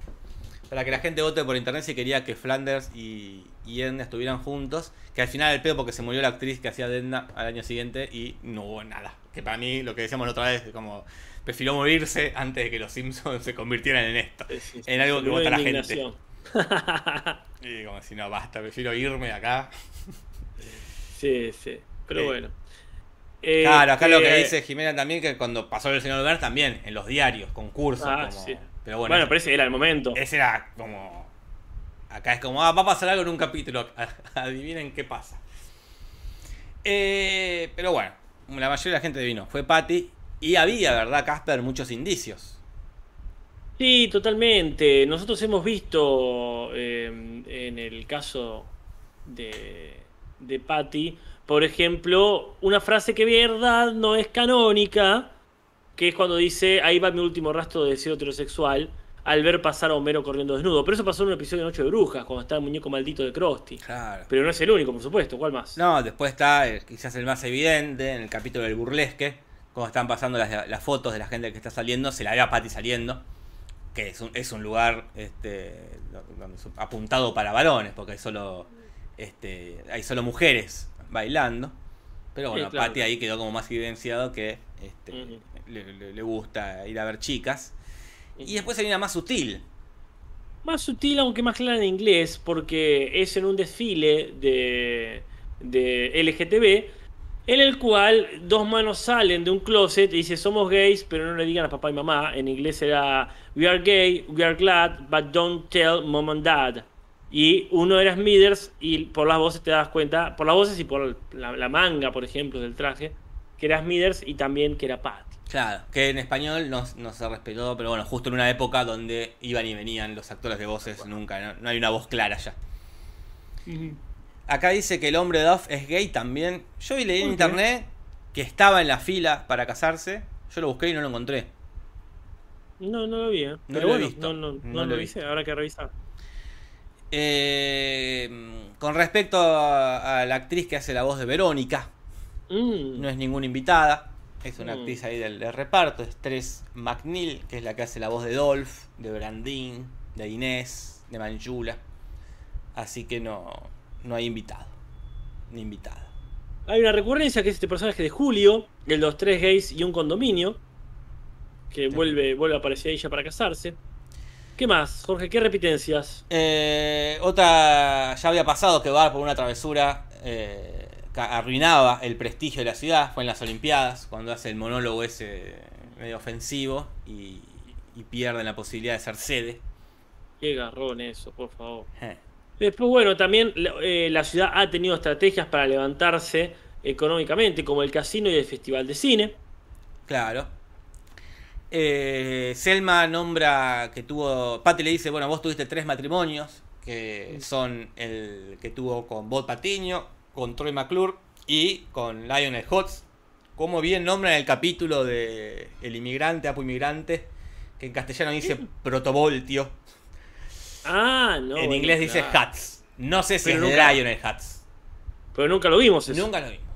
[SPEAKER 2] Para que la gente vote por internet si quería que Flanders y, y Edna estuvieran juntos. Que al final el pedo porque se murió la actriz que hacía de Edna al año siguiente y no hubo nada. Que para mí, lo que decíamos la otra vez, como prefirió morirse antes de que los Simpsons [laughs] se convirtieran en esto.
[SPEAKER 3] Sí, sí,
[SPEAKER 2] en algo que vota la gente. [laughs] Y como si no, basta, prefiero irme de acá. [laughs]
[SPEAKER 3] sí, sí. Pero
[SPEAKER 2] Eh,
[SPEAKER 3] bueno. Eh,
[SPEAKER 2] claro, acá lo que
[SPEAKER 3] eh,
[SPEAKER 2] dice Jimena también, que cuando pasó el señor Ver también, en los diarios, concursos,
[SPEAKER 3] Ah,
[SPEAKER 2] como...
[SPEAKER 3] sí.
[SPEAKER 2] Pero bueno,
[SPEAKER 3] Bueno, pero ese era el momento.
[SPEAKER 2] Ese era como. Acá es como, ah, va a pasar algo en un capítulo. [laughs] Adivinen qué pasa. Eh, pero bueno, la mayoría de la gente vino. Fue Patty. Y había, ¿verdad, Casper? Muchos indicios.
[SPEAKER 3] Sí, totalmente. Nosotros hemos visto eh, en el caso de, de Patty, por ejemplo, una frase que verdad no es canónica, que es cuando dice, ahí va mi último rastro de deseo heterosexual, al ver pasar a Homero corriendo desnudo. Pero eso pasó en un episodio de Noche de Brujas, cuando está el muñeco maldito de Krusty.
[SPEAKER 2] Claro.
[SPEAKER 3] Pero no es el único, por supuesto. ¿Cuál más?
[SPEAKER 2] No, después está quizás el más evidente, en el capítulo del burlesque, cuando están pasando las, las fotos de la gente que está saliendo, se la ve a Patty saliendo, que es un, es un lugar este, donde es apuntado para varones, porque hay solo, este, hay solo mujeres bailando. Pero bueno,
[SPEAKER 3] Sí, claro.
[SPEAKER 2] Patty ahí quedó como más evidenciado que este, le, le- le gusta ir a ver chicas. Y después hay una más sutil.
[SPEAKER 3] Más sutil, aunque más clara en inglés, porque es en un desfile de, de LGTB, en el cual dos manos salen de un closet y dice somos gays, pero no le digan a papá y mamá. En inglés era we are gay, we are glad, but don't tell mom and dad. Y uno era Smithers y por las voces te das cuenta, por las voces y por la, la manga, por ejemplo, del traje, que era Smithers y también que era Patty.
[SPEAKER 2] Claro, que en español no, no se respetó, pero bueno, justo en una época donde iban y venían los actores de voces, nunca, no, no hay una voz clara ya. Acá dice que el hombre de Duff es gay también. Yo vi leí en internet que estaba en la fila para casarse. Yo lo busqué y no lo encontré.
[SPEAKER 3] No, no lo vi, ¿eh?
[SPEAKER 2] No
[SPEAKER 3] Pero
[SPEAKER 2] lo he
[SPEAKER 3] bueno,
[SPEAKER 2] visto,
[SPEAKER 3] no, no,
[SPEAKER 2] no
[SPEAKER 3] no
[SPEAKER 2] lo
[SPEAKER 3] lo
[SPEAKER 2] he
[SPEAKER 3] hice, habrá que revisar.
[SPEAKER 2] Eh, con respecto a, a la actriz que hace la voz de Verónica,
[SPEAKER 3] Mm.
[SPEAKER 2] no es ninguna invitada. Es una
[SPEAKER 3] Mm.
[SPEAKER 2] actriz ahí del, del reparto. Es Tres McNeil, que es la que hace la voz de Dolph, de Brandín, de Inés, de Manjula. Así que no, no hay invitado. Ni invitada.
[SPEAKER 3] Hay una recurrencia que es este personaje de Julio, el de los tres gays y un condominio, que vuelve, vuelve a aparecer ella para casarse. ¿Qué más, Jorge? ¿Qué repitencias?
[SPEAKER 2] Eh, otra, ya había pasado que Bar por una travesura eh, arruinaba el prestigio de la ciudad. Fue en las Olimpiadas, cuando hace el monólogo ese medio ofensivo y, y pierden la posibilidad de ser sede.
[SPEAKER 3] Qué garrón eso, por favor.
[SPEAKER 2] Eh.
[SPEAKER 3] Después, bueno, también eh, la ciudad ha tenido estrategias para levantarse económicamente, como el casino y el festival de cine.
[SPEAKER 2] Claro. Eh, Selma nombra que tuvo. Patty le dice: Bueno, vos tuviste tres matrimonios. Que son el que tuvo con Bob Patiño, con Troy McClure y con Lionel Hutz. Como bien nombran el capítulo de El inmigrante, Apo Inmigrante, que en castellano dice protovoltio.
[SPEAKER 3] Ah, no.
[SPEAKER 2] en inglés dice. Hutz. No sé si
[SPEAKER 3] Pero
[SPEAKER 2] es
[SPEAKER 3] nunca-
[SPEAKER 2] Lionel Hutz.
[SPEAKER 3] Pero nunca lo vimos eso.
[SPEAKER 2] Nunca lo vimos.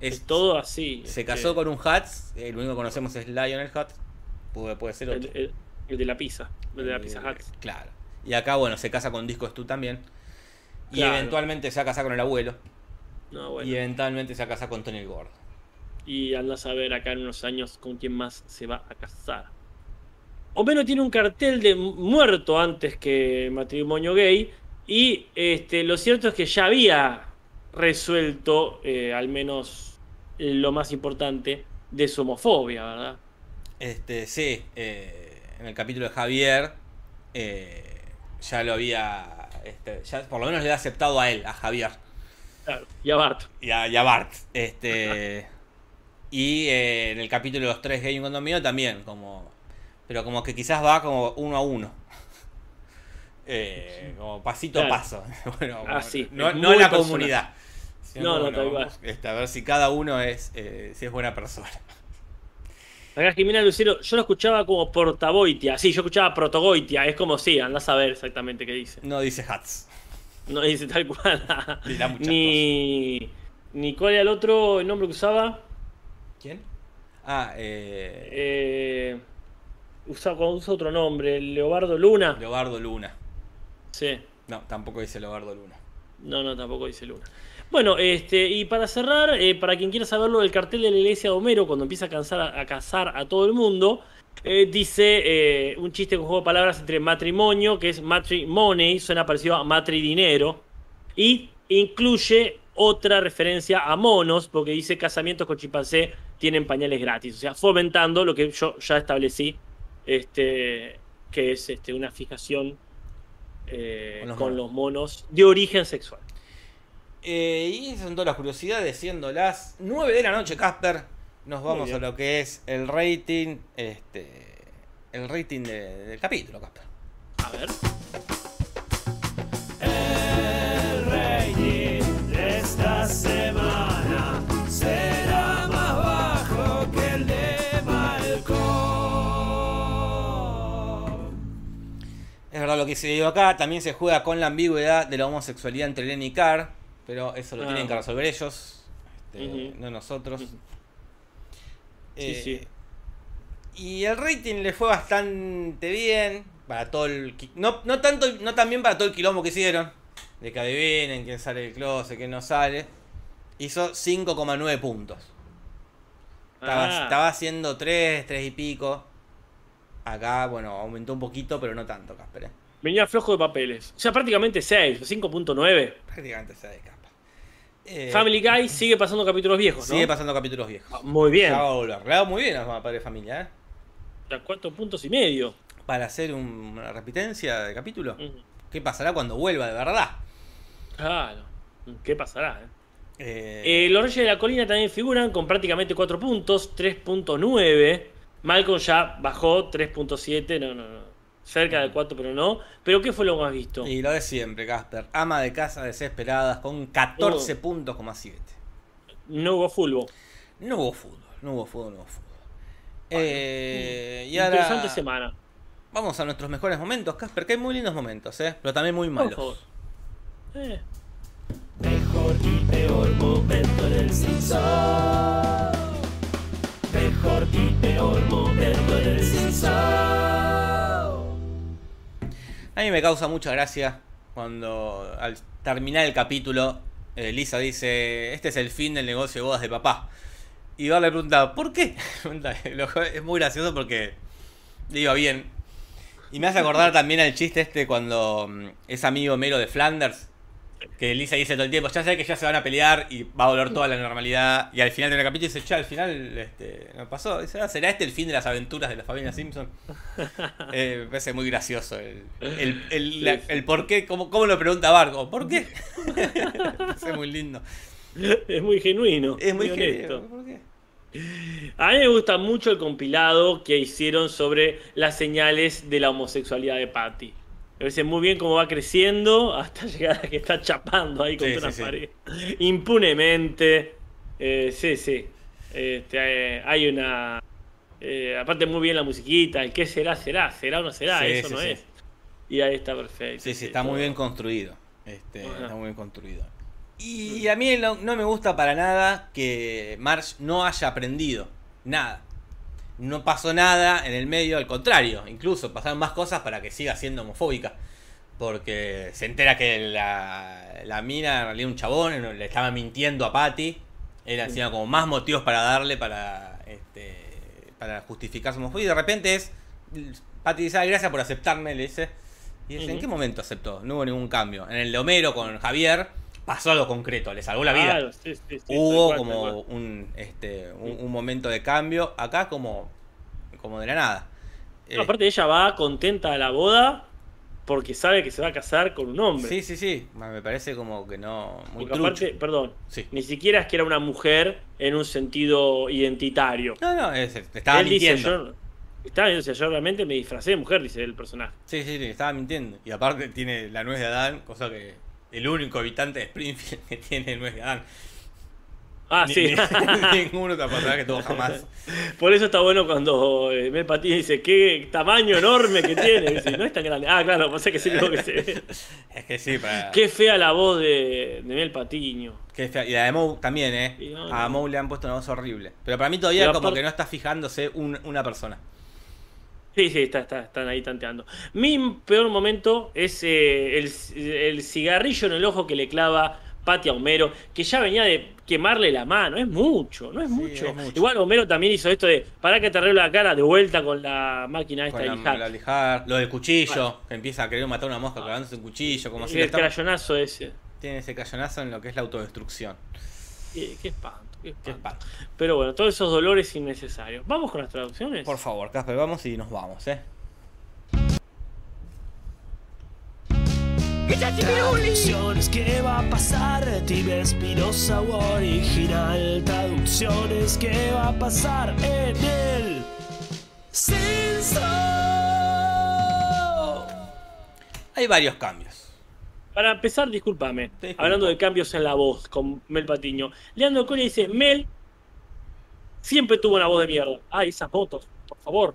[SPEAKER 3] Es todo así.
[SPEAKER 2] Se casó con un Hutz. El único que conocemos es Lionel Hutz. Puede, puede ser otro.
[SPEAKER 3] el, el- el de la pizza. El de la
[SPEAKER 2] Eh,
[SPEAKER 3] pizza Hut.
[SPEAKER 2] Claro. Y acá, bueno, se casa con Disco Stu también. Y
[SPEAKER 3] Claro.
[SPEAKER 2] eventualmente se va a casar con el abuelo.
[SPEAKER 3] No, bueno.
[SPEAKER 2] Y eventualmente se va a casar con Tony el Gordo.
[SPEAKER 3] Y andas a ver acá en unos años con quién más se va a casar. Homero tiene un cartel de muerto antes que matrimonio gay. Y este, lo cierto es que ya había resuelto, eh, al menos lo más importante, de su homofobia, ¿verdad?
[SPEAKER 2] Este, sí, eh, en el capítulo de Javier eh, ya lo había, este, ya por lo menos le había aceptado a él, a Javier
[SPEAKER 3] Claro. Y a Bart.
[SPEAKER 2] y a, y a Bart. Este, y en el capítulo de los tres gay en un condominio también, como, pero como que quizás va como uno a uno. [laughs] Eh, como pasito a paso. [laughs] Bueno,
[SPEAKER 3] Ah, sí,
[SPEAKER 2] no no la
[SPEAKER 3] personal.
[SPEAKER 2] comunidad. Sino
[SPEAKER 3] No, no,
[SPEAKER 2] bueno,
[SPEAKER 3] tal cual.
[SPEAKER 2] vamos, este, a ver si cada uno es, eh, si es buena persona. [laughs]
[SPEAKER 3] Acá Jimena Lucero, yo lo escuchaba como portagoitia. Sí, yo escuchaba protogoitia. Es como sí, andás a ver exactamente qué dice.
[SPEAKER 2] No dice Hats.
[SPEAKER 3] No dice tal cual. [laughs] Ni, ni cuál era el otro nombre que usaba.
[SPEAKER 2] ¿Quién? Ah, eh,
[SPEAKER 3] Eh, usa, usa otro nombre, Leobardo Luna.
[SPEAKER 2] Leobardo Luna.
[SPEAKER 3] Sí.
[SPEAKER 2] No, tampoco dice Leobardo Luna.
[SPEAKER 3] No, no, tampoco dice Luna. Bueno, este, y para cerrar, eh, para quien quiera saberlo, el cartel de la iglesia de Homero, cuando empieza a, cansar, a, cazar a todo el mundo, eh, dice eh, un chiste con juego de palabras entre matrimonio, que es matrimony, suena parecido a matridinero, y incluye otra referencia a monos, porque dice casamientos con chimpancé tienen pañales gratis, o sea, fomentando lo que yo ya establecí, este, que es este, una fijación
[SPEAKER 2] Con los
[SPEAKER 3] con
[SPEAKER 2] monos.
[SPEAKER 3] los monos de origen sexual.
[SPEAKER 2] Eh, y esas son todas las curiosidades, siendo las 9 de la noche, Casper. Nos vamos a lo que es el rating, este, el rating de- del capítulo, Casper.
[SPEAKER 3] A ver.
[SPEAKER 1] El rating de esta semana será más bajo que el de Malcolm.
[SPEAKER 2] Es verdad lo que se dio acá, también se juega con la ambigüedad de la homosexualidad entre Lenny y Carr, pero eso lo
[SPEAKER 3] Ah.
[SPEAKER 2] tienen que resolver ellos, este, no nosotros. Eh,
[SPEAKER 3] Sí, sí.
[SPEAKER 2] Y el rating le fue bastante bien para todo el no, no tanto no tan bien para todo el quilombo que hicieron de que adivinen quién sale del closet, quién no sale. Hizo 5,9 puntos. Estaba,
[SPEAKER 3] Ah,
[SPEAKER 2] estaba haciendo 3, 3 y pico. Acá, bueno, aumentó un poquito, pero no tanto, Casper. ¿eh?
[SPEAKER 3] Venía flojo de papeles. O sea, prácticamente 6, 5.9.
[SPEAKER 2] Prácticamente se de Casper. Eh,
[SPEAKER 3] Family Guy sigue pasando capítulos viejos, ¿no?
[SPEAKER 2] Sigue pasando capítulos viejos.
[SPEAKER 3] Ah, Muy bien.
[SPEAKER 2] Ya va a volver. Le muy bien a Padre de Familia, ¿eh?
[SPEAKER 3] ¿A cuatro puntos y medio?
[SPEAKER 2] Para hacer un- una repitencia de capítulo. ¿Qué pasará cuando vuelva de verdad?
[SPEAKER 3] Claro. ¿Qué pasará? eh?
[SPEAKER 2] Eh,
[SPEAKER 3] Eh, los Reyes de la Colina también figuran con prácticamente 4 puntos, 3.9. Malcolm ya bajó 3.7, no, no, no. Cerca del 4, pero no. ¿Pero qué fue lo más visto?
[SPEAKER 2] y lo de siempre, Casper. Ama de casa desesperadas con 14
[SPEAKER 3] Oh.
[SPEAKER 2] puntos, coma 7.
[SPEAKER 3] No hubo fútbol.
[SPEAKER 2] No hubo fútbol, no hubo fútbol, no hubo fútbol. Eh, y
[SPEAKER 3] Interesante
[SPEAKER 2] ahora
[SPEAKER 3] semana.
[SPEAKER 2] vamos a nuestros mejores momentos, Casper, que hay muy lindos momentos, ¿eh? pero también muy malos.
[SPEAKER 3] Eh,
[SPEAKER 1] Mejor y peor momento del Simpson. Mejor y peor momento del Simpson.
[SPEAKER 2] A mí me causa mucha gracia cuando al terminar el capítulo, eh, Lisa dice, este es el fin del negocio de bodas de papá. Y Bart le pregunta, ¿por qué? [laughs] Es muy gracioso porque le iba bien. Y me hace acordar también al chiste este cuando mm, es amigo mero de Flanders. Que Lisa dice todo el tiempo, ya sé que ya se van a pelear y va a volver toda la normalidad. Y al final del capítulo dice, che, al final este, no pasó. Dice, "Ah, ¿será este el fin de las aventuras de la familia Simpson? [laughs] Eh, me parece muy gracioso el, el, el,
[SPEAKER 3] Sí,
[SPEAKER 2] por qué, cómo, cómo lo pregunta Barco, ¿por qué? [laughs] [laughs] me parece muy lindo.
[SPEAKER 3] es muy genuino.
[SPEAKER 2] Es muy. ¿Por qué?
[SPEAKER 3] A mí me gusta mucho el compilado que hicieron sobre las señales de la homosexualidad de Patty. Me parece muy bien cómo va creciendo [laughs] hasta llegar a que está chapando ahí contra
[SPEAKER 2] Sí,
[SPEAKER 3] una
[SPEAKER 2] sí, sí.
[SPEAKER 3] pared. Impunemente. Eh, sí, sí. Este, eh, hay una. eh, aparte, muy bien la musiquita. El qué será, será. Será o no será. Eso no es. Y ahí está perfecto.
[SPEAKER 2] Sí, sí, está
[SPEAKER 3] todo.
[SPEAKER 2] muy bien construido. Este, está muy bien construido. Y a mí no, no me gusta para nada que Marge no haya aprendido nada. No pasó nada en el medio, al contrario, incluso pasaron más cosas para que siga siendo homofóbica. Porque se entera que la, la mina, en realidad un chabón, le estaba mintiendo a Patty. Era encima como más motivos para darle para, este, para justificar su homofobia. Y de repente es. Patty dice, "Ay, gracias por aceptarme, le dice. Y dice, ¿en qué momento aceptó? No hubo ningún cambio. En el de Homero con Javier pasó algo concreto, le salvó la vida.
[SPEAKER 3] Claro, sí, sí, sí,
[SPEAKER 2] Hubo como un, este, un, un momento de cambio. Acá como, como de la nada.
[SPEAKER 3] No,
[SPEAKER 2] Eh,
[SPEAKER 3] aparte ella va contenta a la boda porque sabe que se va a casar con un hombre.
[SPEAKER 2] sí, sí, sí. Me parece como que no. Muy
[SPEAKER 3] porque
[SPEAKER 2] trucho.
[SPEAKER 3] aparte, perdón, ni siquiera es que era una mujer en un sentido identitario.
[SPEAKER 2] No, no, es- estaba
[SPEAKER 3] Él dice,
[SPEAKER 2] mintiendo.
[SPEAKER 3] yo, estaba diciendo, yo realmente me disfracé de mujer, dice el personaje.
[SPEAKER 2] Sí, sí, sí, estaba mintiendo. Y aparte tiene la nuez de Adán, cosa que el único habitante de Springfield que tiene nuez de Adán.
[SPEAKER 3] Ah,
[SPEAKER 2] Ni-
[SPEAKER 3] sí.
[SPEAKER 2] ni- ningún otro personaje tuvo jamás.
[SPEAKER 3] Por eso está bueno cuando eh, Mel Patiño dice, qué tamaño enorme que tiene. Dice, no es tan grande. Ah, claro, pasa que sí, lo que se ve. [laughs]
[SPEAKER 2] Es que sí, para.
[SPEAKER 3] Qué fea la voz de, de Mel Patiño.
[SPEAKER 2] Qué fea. Y la de Moe también, ¿eh?
[SPEAKER 3] No,
[SPEAKER 2] A
[SPEAKER 3] no.
[SPEAKER 2] Moe le han puesto una voz horrible. Pero para mí todavía
[SPEAKER 3] Pero
[SPEAKER 2] como
[SPEAKER 3] aparte-
[SPEAKER 2] que no está fijándose un- una persona.
[SPEAKER 3] Sí, sí, está, está- están ahí tanteando. Mi peor momento es eh, el, el cigarrillo en el ojo que le clava Pati a Homero, que ya venía de quemarle la mano. Es mucho, no es,
[SPEAKER 2] Sí,
[SPEAKER 3] mucho.
[SPEAKER 2] es mucho.
[SPEAKER 3] Igual Homero también hizo esto de, para que te arreglo la cara, de vuelta con la máquina esta de lijar.
[SPEAKER 2] la lijar. Lo del cuchillo, que empieza a querer matar a una mosca clavándose un cuchillo, como
[SPEAKER 3] Y
[SPEAKER 2] si
[SPEAKER 3] el
[SPEAKER 2] está-
[SPEAKER 3] crayonazo ese.
[SPEAKER 2] tiene ese cañonazo en lo que es la autodestrucción.
[SPEAKER 3] Qué, qué espanto, qué
[SPEAKER 2] Qué
[SPEAKER 3] espanto.
[SPEAKER 2] espanto.
[SPEAKER 3] Pero bueno, todos esos dolores innecesarios. Vamos con las traducciones.
[SPEAKER 2] Por favor, Casper, vamos y nos vamos, ¿eh?
[SPEAKER 1] Traducciones, ¿qué va a pasar? Tibia Espinosa o original. Traducciones, ¿qué va a pasar en el censo?
[SPEAKER 2] Hay varios cambios.
[SPEAKER 3] Para empezar, discúlpame, hablando de cambios en la voz con Mel Patiño. Leandro Coria dice, Mel siempre tuvo una voz de mierda. Ay, esas fotos, por favor.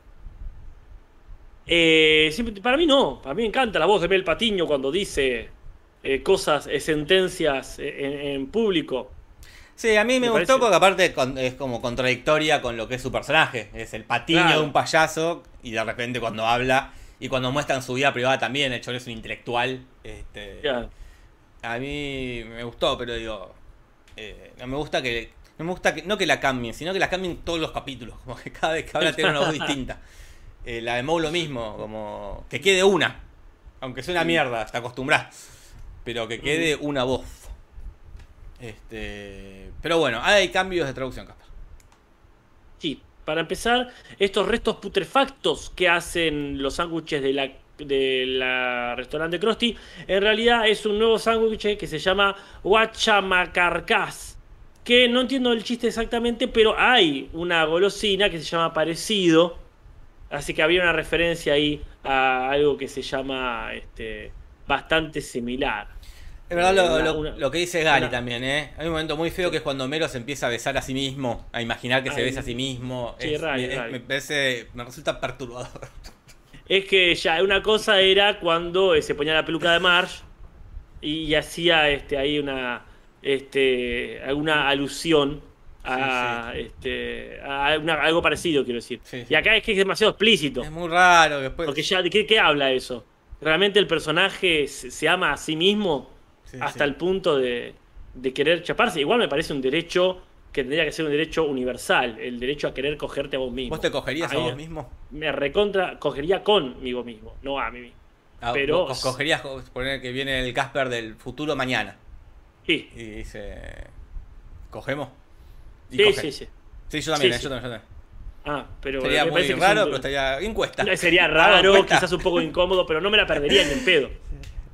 [SPEAKER 3] Eh, siempre- para mí no, para mí me encanta la voz de Mel Patiño cuando dice eh, cosas, eh, sentencias en, en público.
[SPEAKER 2] Sí, a mí me,
[SPEAKER 3] Me
[SPEAKER 2] gustó
[SPEAKER 3] parece-
[SPEAKER 2] porque aparte con- es como contradictoria con lo que es su personaje. Es el patiño
[SPEAKER 3] Claro.
[SPEAKER 2] de un payaso y de repente cuando habla y cuando muestran su vida privada también, el cholo es un intelectual. Este. A mí me gustó, pero digo, eh, no me gusta que... No me gusta que, no que la cambien, sino que la cambien todos los capítulos. [laughs] Como que cada vez que habla tiene una voz distinta. Eh, la de Moe lo mismo, como que quede una. Aunque sea una mierda, te acostumbrás. Pero que quede una voz. Este, pero bueno, hay cambios de traducción, Casper.
[SPEAKER 3] Para empezar, estos restos putrefactos que hacen los sándwiches de la, restaurante Krusty, en realidad es un nuevo sándwich que se llama Guachamacarcás. Que no entiendo el chiste exactamente, pero hay una golosina que se llama parecido. Así que había una referencia ahí a algo que se llama este, bastante similar.
[SPEAKER 2] Es verdad lo, que dice Gary también, ¿eh? Hay un momento muy feo que es cuando Homero se empieza a besar a sí mismo, a imaginar que se besa a sí mismo.
[SPEAKER 3] sí,
[SPEAKER 2] Es-
[SPEAKER 3] raro,
[SPEAKER 2] me, es-
[SPEAKER 3] raro.
[SPEAKER 2] me parece, me resulta perturbador. [laughs]
[SPEAKER 3] Es que ya una cosa era cuando eh, se ponía la peluca de Marge y hacía este ahí una este alguna alusión a, Este, a una- algo parecido quiero decir. Y acá es que es demasiado explícito.
[SPEAKER 2] Es muy raro después.
[SPEAKER 3] Porque ya ¿de qué, qué habla eso? ¿Realmente el personaje se, se ama a sí mismo
[SPEAKER 2] Sí,
[SPEAKER 3] hasta
[SPEAKER 2] sí.
[SPEAKER 3] el punto de, de querer chaparse? Igual me parece un derecho que tendría que ser un derecho universal, el derecho a querer cogerte a vos mismo.
[SPEAKER 2] ¿Vos te cogerías a vos mismo?
[SPEAKER 3] Me recontra, cogería conmigo mismo, no a mí mismo.
[SPEAKER 2] Ah,
[SPEAKER 3] Pero-
[SPEAKER 2] vos cogerías, poner que viene el Casper del futuro mañana.
[SPEAKER 3] Sí,
[SPEAKER 2] Y dice. ¿Cogemos? Y
[SPEAKER 3] sí,
[SPEAKER 2] coge.
[SPEAKER 3] sí, sí.
[SPEAKER 2] Sí, yo también,
[SPEAKER 3] Sí, sí.
[SPEAKER 2] yo también, yo también.
[SPEAKER 3] Ah, pero
[SPEAKER 2] Sería muy raro,
[SPEAKER 3] un-
[SPEAKER 2] pero estaría. Encuesta.
[SPEAKER 3] Sería [laughs] raro,
[SPEAKER 2] encuesta.
[SPEAKER 3] quizás un poco incómodo, pero no me la perdería ni en pedo.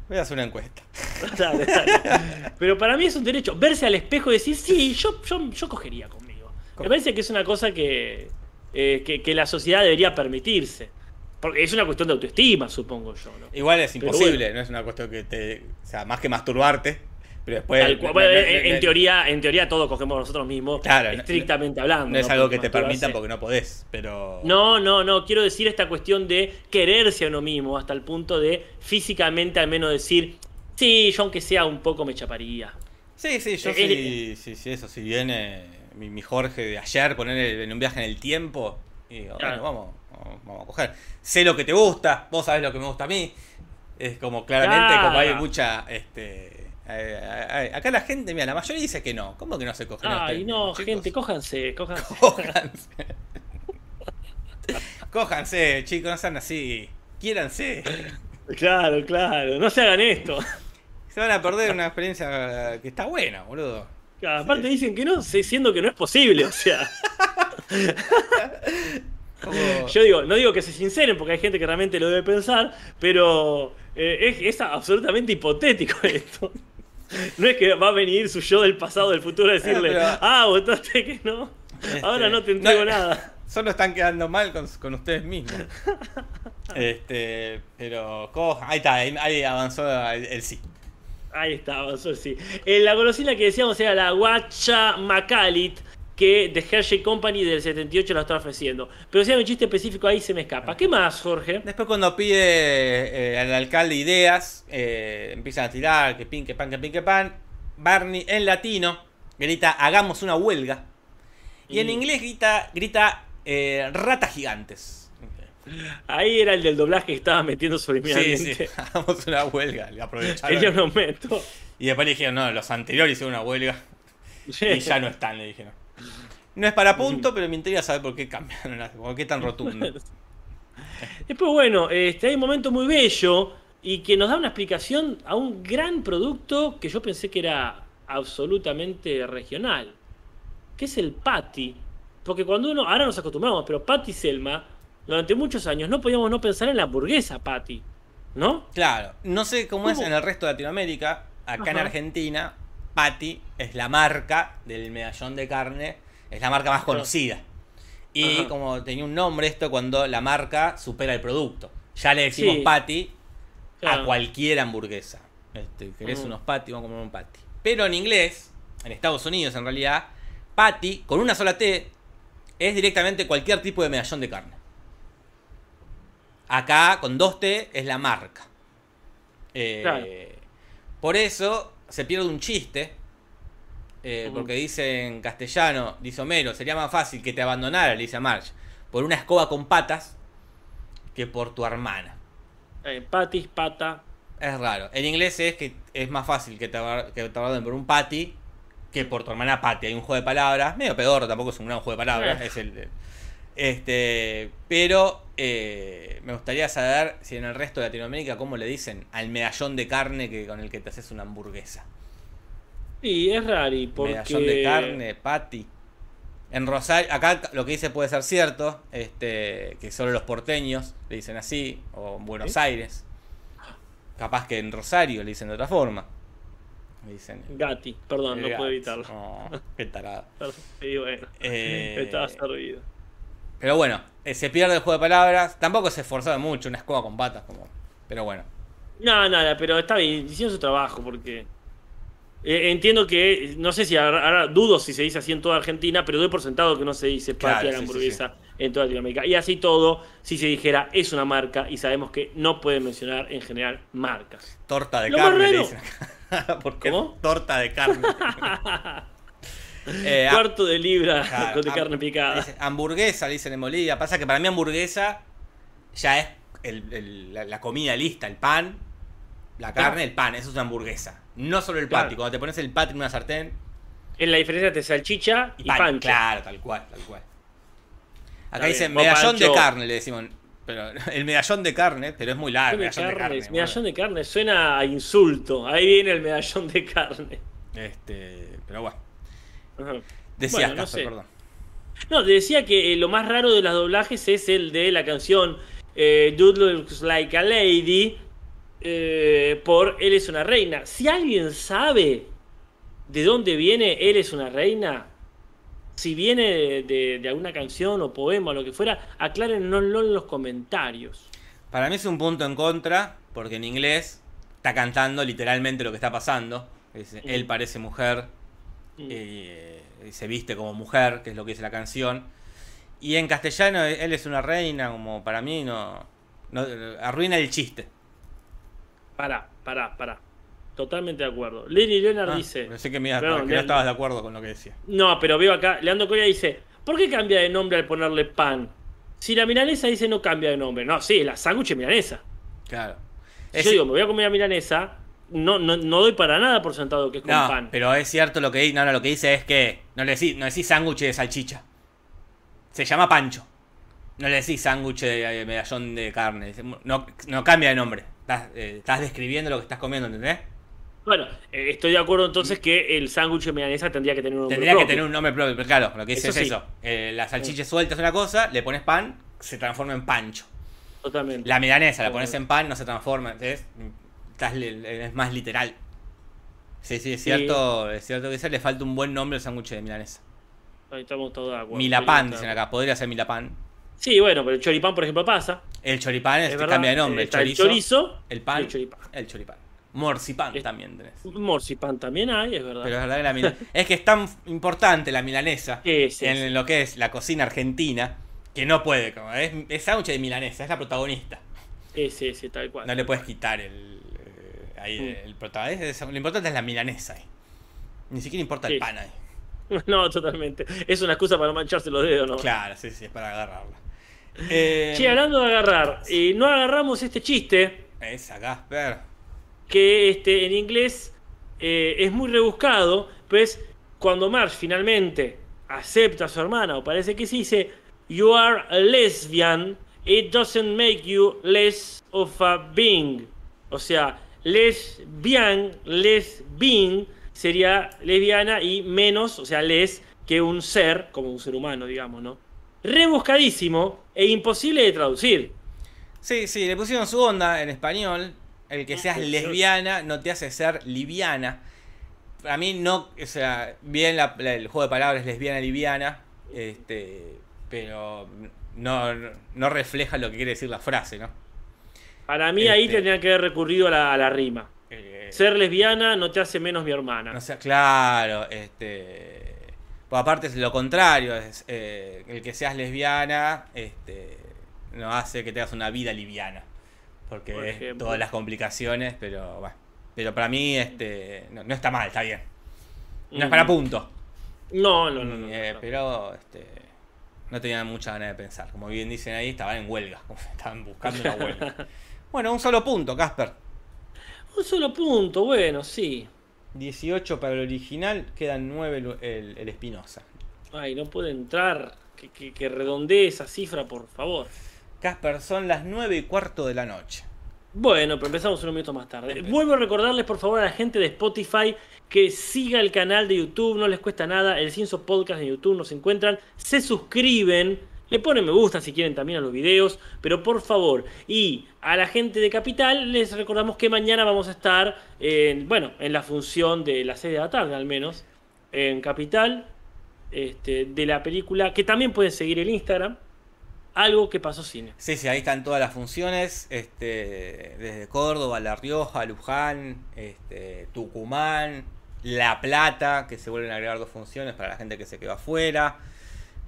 [SPEAKER 2] Voy a hacer una encuesta. [laughs]
[SPEAKER 3] Dale, dale. Pero para mí es un derecho verse al espejo y decir, sí, yo, yo, yo cogería conmigo. Me parece que es una cosa que, eh, que, que la sociedad debería permitirse. Porque es una cuestión de autoestima, supongo yo. ¿no?
[SPEAKER 2] Igual es imposible, no es una cuestión que te. O sea, más que masturbarte. Pero después.
[SPEAKER 3] Tal cual.
[SPEAKER 2] no-
[SPEAKER 3] Bueno,
[SPEAKER 2] no-
[SPEAKER 3] en,
[SPEAKER 2] no-
[SPEAKER 3] teoría, en teoría todos cogemos nosotros mismos,
[SPEAKER 2] Claro,
[SPEAKER 3] estrictamente hablando.
[SPEAKER 2] No es algo que te permitan porque no podés, pero.
[SPEAKER 3] No, no, no. Quiero decir esta cuestión de quererse a uno mismo hasta el punto de físicamente al menos decir, sí, yo aunque sea un poco me chaparía.
[SPEAKER 2] Sí, sí, yo
[SPEAKER 3] Eh,
[SPEAKER 2] sí, sí, sí, eso, si viene mi, mi Jorge de ayer, poner en un viaje en el tiempo, y digo,
[SPEAKER 3] Claro.
[SPEAKER 2] bueno, vamos, vamos, vamos a coger. Sé lo que te gusta, vos sabés lo que me gusta a mí. Es como claramente,
[SPEAKER 3] Claro.
[SPEAKER 2] como hay mucha, este... eh, eh, acá la gente, mira, la mayoría dice que no. ¿Cómo que no se cogen?
[SPEAKER 3] Ay, no,
[SPEAKER 2] chicos?
[SPEAKER 3] gente, cójanse, cójanse.
[SPEAKER 2] Cójanse. [laughs] [laughs] Cójanse, chicos, no sean así. Quiéranse.
[SPEAKER 3] Claro, claro. No se hagan esto.
[SPEAKER 2] Se van a perder una experiencia que está buena, boludo.
[SPEAKER 3] Claro, aparte dicen que no, siendo que no es posible, o sea. [laughs]
[SPEAKER 2] Como-
[SPEAKER 3] Yo digo, no digo que se sinceren porque hay gente que realmente lo debe pensar, pero eh, es, es absolutamente hipotético esto. No es que va a venir su yo del pasado, del futuro a decirle,
[SPEAKER 2] pero-
[SPEAKER 3] ah, votaste que no, ahora
[SPEAKER 2] Este,
[SPEAKER 3] no te entrego
[SPEAKER 2] no-
[SPEAKER 3] nada. [laughs]
[SPEAKER 2] Solo están quedando mal con, con ustedes mismos. [laughs] Este, pero ¿cómo? ahí está, ahí, ahí avanzó el, el sí.
[SPEAKER 3] Ahí está, avanzó, sí. Eh, la golosina que decíamos era la Guacha Macalit, que de Hershey Company del 78 la está ofreciendo. Pero si hay un chiste específico ahí se me escapa. ¿Qué más, Jorge?
[SPEAKER 2] Después cuando pide eh, al alcalde ideas, eh, empiezan a tirar que pin, que pan, que pin, que pan. Barney en latino grita hagamos una huelga. Y en inglés grita, grita eh, ratas gigantes.
[SPEAKER 3] Ahí era el del doblaje que estaba metiendo
[SPEAKER 2] Sí,
[SPEAKER 3] subliminalmente.
[SPEAKER 2] sí, [laughs] hagamos una huelga. Le aprovecharon.
[SPEAKER 3] Ellos meto.
[SPEAKER 2] Y después le dijeron, no, los anteriores hicieron una huelga. Y ya no están, le dijeron. No es para punto, pero me intriga saber por qué cambiaron, por qué tan rotundo. [laughs]
[SPEAKER 3] Después, bueno, este, hay un momento muy bello y que nos da una explicación a un gran producto que yo pensé que era absolutamente regional, que es el patty. Porque cuando uno, ahora nos acostumbramos, pero Patty Selma, durante muchos años no podíamos no pensar en la hamburguesa Patty, ¿no?
[SPEAKER 2] Claro, no sé cómo, es en el resto de Latinoamérica. Acá en. Argentina, Patty es la marca del medallón de carne, es la marca más conocida. Y
[SPEAKER 3] Ajá.
[SPEAKER 2] como tenía un nombre esto cuando la marca supera el producto. Ya le decimos
[SPEAKER 3] Sí.
[SPEAKER 2] patty
[SPEAKER 3] Claro.
[SPEAKER 2] a cualquier hamburguesa. Este, ¿Querés unos patty? Vamos a comer un patty. Pero en inglés, en Estados Unidos en realidad, patty con una sola T es directamente cualquier tipo de medallón de carne. Acá con dos T es la marca. Eh,
[SPEAKER 3] Claro.
[SPEAKER 2] Por eso se pierde un chiste. Eh. Porque dice en castellano, dice Homero, sería más fácil que te abandonara, le dice a Marge, por una escoba con patas que por tu hermana.
[SPEAKER 3] Eh, patis, pata.
[SPEAKER 2] Es raro. En inglés es que es más fácil que te, abar- que te abandonen por un patty que por tu hermana Patty. Hay un juego de palabras, medio pedorro, tampoco es un gran juego de palabras.
[SPEAKER 3] Eh.
[SPEAKER 2] Es el, este, pero eh, me gustaría saber si en el resto de Latinoamérica cómo le dicen al medallón de carne que con el que te haces una hamburguesa.
[SPEAKER 3] Sí, es rari, porque...
[SPEAKER 2] Medallón de carne, patty. En Rosario, acá lo que dice puede ser cierto, este, que solo los porteños le dicen así, o en Buenos
[SPEAKER 3] ¿Sí?
[SPEAKER 2] Aires. Capaz que en Rosario le dicen de otra forma. Le dicen.
[SPEAKER 3] Gatti, perdón, no
[SPEAKER 2] el
[SPEAKER 3] puedo evitarlo.
[SPEAKER 2] Oh, qué tarado. [laughs]
[SPEAKER 3] Sí, bueno,
[SPEAKER 2] Eh, [laughs]
[SPEAKER 3] estaba servido.
[SPEAKER 2] Pero bueno, eh, se pierde el juego de palabras. Tampoco se esforzaron mucho, una escoba con patas. Como... Pero bueno.
[SPEAKER 3] No, nada, pero está bien, hicieron su trabajo porque. Eh, entiendo que, no sé si ahora, dudo si se dice así en toda Argentina, pero doy por sentado que no se dice
[SPEAKER 2] Claro,
[SPEAKER 3] patria a la
[SPEAKER 2] sí, sí,
[SPEAKER 3] hamburguesa en toda Latinoamérica. Y así todo, si se dijera es una marca y sabemos que no pueden mencionar en general marcas.
[SPEAKER 2] Torta de
[SPEAKER 3] Lo
[SPEAKER 2] carne le dicen. [laughs] Porque
[SPEAKER 3] ¿Cómo? [laughs]
[SPEAKER 2] Torta de carne. [laughs] Eh,
[SPEAKER 3] Cuarto de libra
[SPEAKER 2] claro,
[SPEAKER 3] de carne picada.
[SPEAKER 2] dice, hamburguesa, dicen en Bolivia. Pasa que para mí hamburguesa ya es el- el- la, la comida lista, el pan, la carne, el pan. Eso es una hamburguesa. No solo el
[SPEAKER 3] Claro.
[SPEAKER 2] patty. Cuando te pones el patty en una sartén,
[SPEAKER 3] Es la diferencia entre salchicha y,
[SPEAKER 2] pan.
[SPEAKER 3] pancho.
[SPEAKER 2] Claro, tal cual, tal cual. Acá dicen medallón de carne, le decimos. Pero [laughs] el medallón de carne, pero es muy largo. Medallón de carne.
[SPEAKER 3] medallón de carne, suena a insulto. Ahí viene el medallón de carne.
[SPEAKER 2] Este, pero bueno.
[SPEAKER 3] Ajá.
[SPEAKER 2] Decías,
[SPEAKER 3] Bueno, no sé.
[SPEAKER 2] perdón.
[SPEAKER 3] No, te decía que eh, lo más raro de los doblajes es el de la canción eh, Dude Looks Like a Lady eh, por Él es una reina. Si alguien sabe de dónde viene Él es una reina, si viene de, alguna canción o poema o lo que fuera, aclárennoslo en los comentarios.
[SPEAKER 2] Para mí es un punto en contra, porque en inglés está cantando literalmente lo que está pasando.
[SPEAKER 3] Mm.
[SPEAKER 2] Él parece mujer
[SPEAKER 3] Mm.
[SPEAKER 2] eh, y se viste como mujer, que es lo que dice la canción. Y en castellano, él es una reina, como para mí no, no arruina el chiste.
[SPEAKER 3] Pará, pará, pará. Totalmente de acuerdo. Lenny Leonard
[SPEAKER 2] Ah,
[SPEAKER 3] dice.
[SPEAKER 2] pensé que, me ibas-
[SPEAKER 3] Perdón,
[SPEAKER 2] que no estabas de acuerdo con lo que decía.
[SPEAKER 3] No, pero veo acá, Leandro Coria dice, ¿por qué cambia de nombre al ponerle pan? Si la milanesa dice no cambia de nombre. No, sí, la sándwich es milanesa.
[SPEAKER 2] Claro.
[SPEAKER 3] Si
[SPEAKER 2] Es-
[SPEAKER 3] yo digo, me voy a comer la milanesa, no, no, no doy para nada por sentado que es con
[SPEAKER 2] no,
[SPEAKER 3] pan.
[SPEAKER 2] pero es cierto lo que dice. No, no, lo que dice es que no le decís, no decís sándwich de salchicha. Se llama pancho. No le decís sándwich de eh, medallón de carne. No, no cambia de nombre. Estás, eh, estás describiendo lo que estás comiendo, ¿entendés?
[SPEAKER 3] Bueno, eh, estoy de acuerdo entonces que el sándwich de milanesa tendría que tener un nombre
[SPEAKER 2] Tendría que tener un nombre propio, pero claro, lo que dice
[SPEAKER 3] Eso
[SPEAKER 2] es
[SPEAKER 3] sí.
[SPEAKER 2] eso. Eh, la salchicha suelta es una cosa, le pones pan, se transforma en pancho.
[SPEAKER 3] Totalmente.
[SPEAKER 2] La milanesa la pones en pan, no se transforma, li- es más literal. Sí, sí, es
[SPEAKER 3] Sí.
[SPEAKER 2] cierto, es cierto que ese le falta un buen nombre al sándwich de milanesa.
[SPEAKER 3] Ahí estamos todos de acuerdo. De
[SPEAKER 2] dicen acá, podría ser milapán.
[SPEAKER 3] Sí, bueno, pero el choripán, por ejemplo, pasa.
[SPEAKER 2] El choripán
[SPEAKER 3] Es
[SPEAKER 2] este
[SPEAKER 3] verdad,
[SPEAKER 2] cambia de nombre. El chorizo, el pan,
[SPEAKER 3] el choripán.
[SPEAKER 2] el choripán. Morcipán
[SPEAKER 3] Es-
[SPEAKER 2] también tenés.
[SPEAKER 3] Morcipán también hay, es verdad.
[SPEAKER 2] Pero es verdad que la mila- [laughs] es que es tan importante la milanesa
[SPEAKER 3] Sí, sí,
[SPEAKER 2] en
[SPEAKER 3] sí.
[SPEAKER 2] lo que es la cocina argentina que no puede, como es, es sándwich de milanesa, es la protagonista.
[SPEAKER 3] Sí, sí, sí, tal cual.
[SPEAKER 2] No le puedes quitar el, eh, ahí
[SPEAKER 3] Mm.
[SPEAKER 2] el protagonista. es- Lo importante es la milanesa ahí. Ni siquiera importa el pan ahí. [laughs]
[SPEAKER 3] No, totalmente. Es una excusa para no mancharse los dedos, ¿no?
[SPEAKER 2] Claro, sí, sí, es para agarrarla. Eh,
[SPEAKER 3] Che, hablando de agarrar, no agarramos este chiste
[SPEAKER 2] esa Gasper.
[SPEAKER 3] que este, en inglés eh, es muy rebuscado, pues cuando Marge finalmente acepta a su hermana, o parece que sí, dice, You are a lesbian, it doesn't make you less of a being. O sea, lesbian, lesbian sería lesbiana y menos, o sea, les, que un ser, como un ser humano, digamos, ¿no? Rebuscadísimo e imposible de traducir.
[SPEAKER 2] Sí, sí, le pusieron su onda en español. El que seas lesbiana no te hace ser liviana. Para mí no, o sea, bien la- la- el juego de palabras lesbiana, liviana, este, pero no, no- refleja lo que quiere decir la frase, ¿no?
[SPEAKER 3] Para mí ahí
[SPEAKER 2] Este.
[SPEAKER 3] tendrían que haber recurrido a la, a la rima.
[SPEAKER 2] Eh,
[SPEAKER 3] Ser lesbiana no te hace menos mi hermana.
[SPEAKER 2] no sé, claro, este, pues aparte es lo contrario, es, eh, el que seas lesbiana, este, no hace que tengas una vida liviana, porque
[SPEAKER 3] Por
[SPEAKER 2] es
[SPEAKER 3] ejemplo.
[SPEAKER 2] todas las complicaciones, pero bueno, pero para mí, este, no, no está mal, está bien, no es para punto.
[SPEAKER 3] No, no, no. no,
[SPEAKER 2] Eh,
[SPEAKER 3] no.
[SPEAKER 2] Pero este, no tenían mucha ganas de pensar. Como bien dicen ahí, estaban en huelga. [laughs] Estaban buscando una huelga. [laughs] bueno, un solo punto, Casper.
[SPEAKER 3] Un solo punto, bueno, sí.
[SPEAKER 2] 18 para el original, quedan 9 el, el, el Espinosa.
[SPEAKER 3] Ay, no puede entrar. Que, que, que redondee esa cifra, por favor.
[SPEAKER 2] Casper, son las 9 y cuarto de la noche.
[SPEAKER 3] Bueno, pero empezamos unos minutos más tarde. Vuelvo a recordarles, por favor, a la gente de Spotify que siga el canal de YouTube, no les cuesta nada. El Cinso Podcast en YouTube nos encuentran. Se suscriben, le ponen me gusta si quieren también a los videos, pero por favor. Y a la gente de Capital les recordamos que mañana vamos a estar, en, bueno, en la función de las 6 de la tarde al menos, en Capital, este, de la película, que también pueden seguir el Instagram, algo que pasó cine.
[SPEAKER 2] Sí, sí, ahí están todas las funciones. Este, desde Córdoba, La Rioja, Luján, este, Tucumán, La Plata, que se vuelven a agregar dos funciones para la gente que se quedó afuera.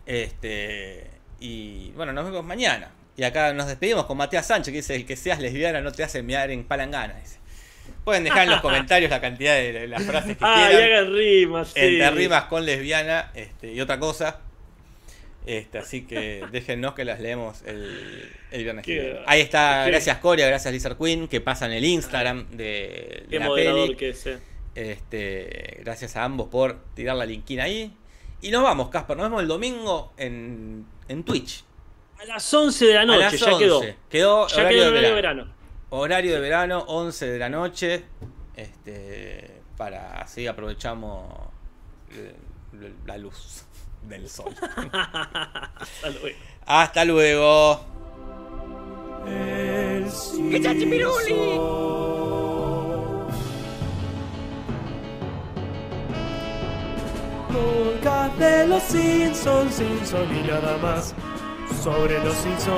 [SPEAKER 2] Este, y bueno, nos vemos mañana. Y acá nos despedimos con Matías Sánchez, que dice: El que seas lesbiana no te hace mirar en palangana. Dice. Pueden dejar en los [laughs] comentarios la cantidad de, de las frases que
[SPEAKER 3] Ah, y
[SPEAKER 2] quieran.
[SPEAKER 3] hagan rimas. sí.
[SPEAKER 2] Entre rimas con lesbiana este, y otra cosa. Este, así que [laughs] déjennos que las leemos el, el viernes
[SPEAKER 3] Qué-.
[SPEAKER 2] Ahí está,
[SPEAKER 3] qué-
[SPEAKER 2] gracias Coria, gracias Lizard Queen, que pasan el Instagram de,
[SPEAKER 3] Qué
[SPEAKER 2] la peli.
[SPEAKER 3] que es. eh.
[SPEAKER 2] Este, gracias a ambos por tirar la linkina ahí. Y nos vamos, Casper, nos vemos el domingo en, en Twitch.
[SPEAKER 3] A las 11 de la
[SPEAKER 2] A
[SPEAKER 3] noche,
[SPEAKER 2] las
[SPEAKER 3] ya quedó.
[SPEAKER 2] 11. Quedó
[SPEAKER 3] Ya
[SPEAKER 2] horario,
[SPEAKER 3] quedó
[SPEAKER 2] de,
[SPEAKER 3] el horario de
[SPEAKER 2] verano.
[SPEAKER 3] verano.
[SPEAKER 2] Horario de verano, 11 de la noche. Este, para así aprovechamos eh, la luz del sol. [laughs]
[SPEAKER 3] Hasta luego.
[SPEAKER 2] Hasta luego.
[SPEAKER 1] El Podcast de los Simpsons, Simpson y nada más. Sobre los Simpsons.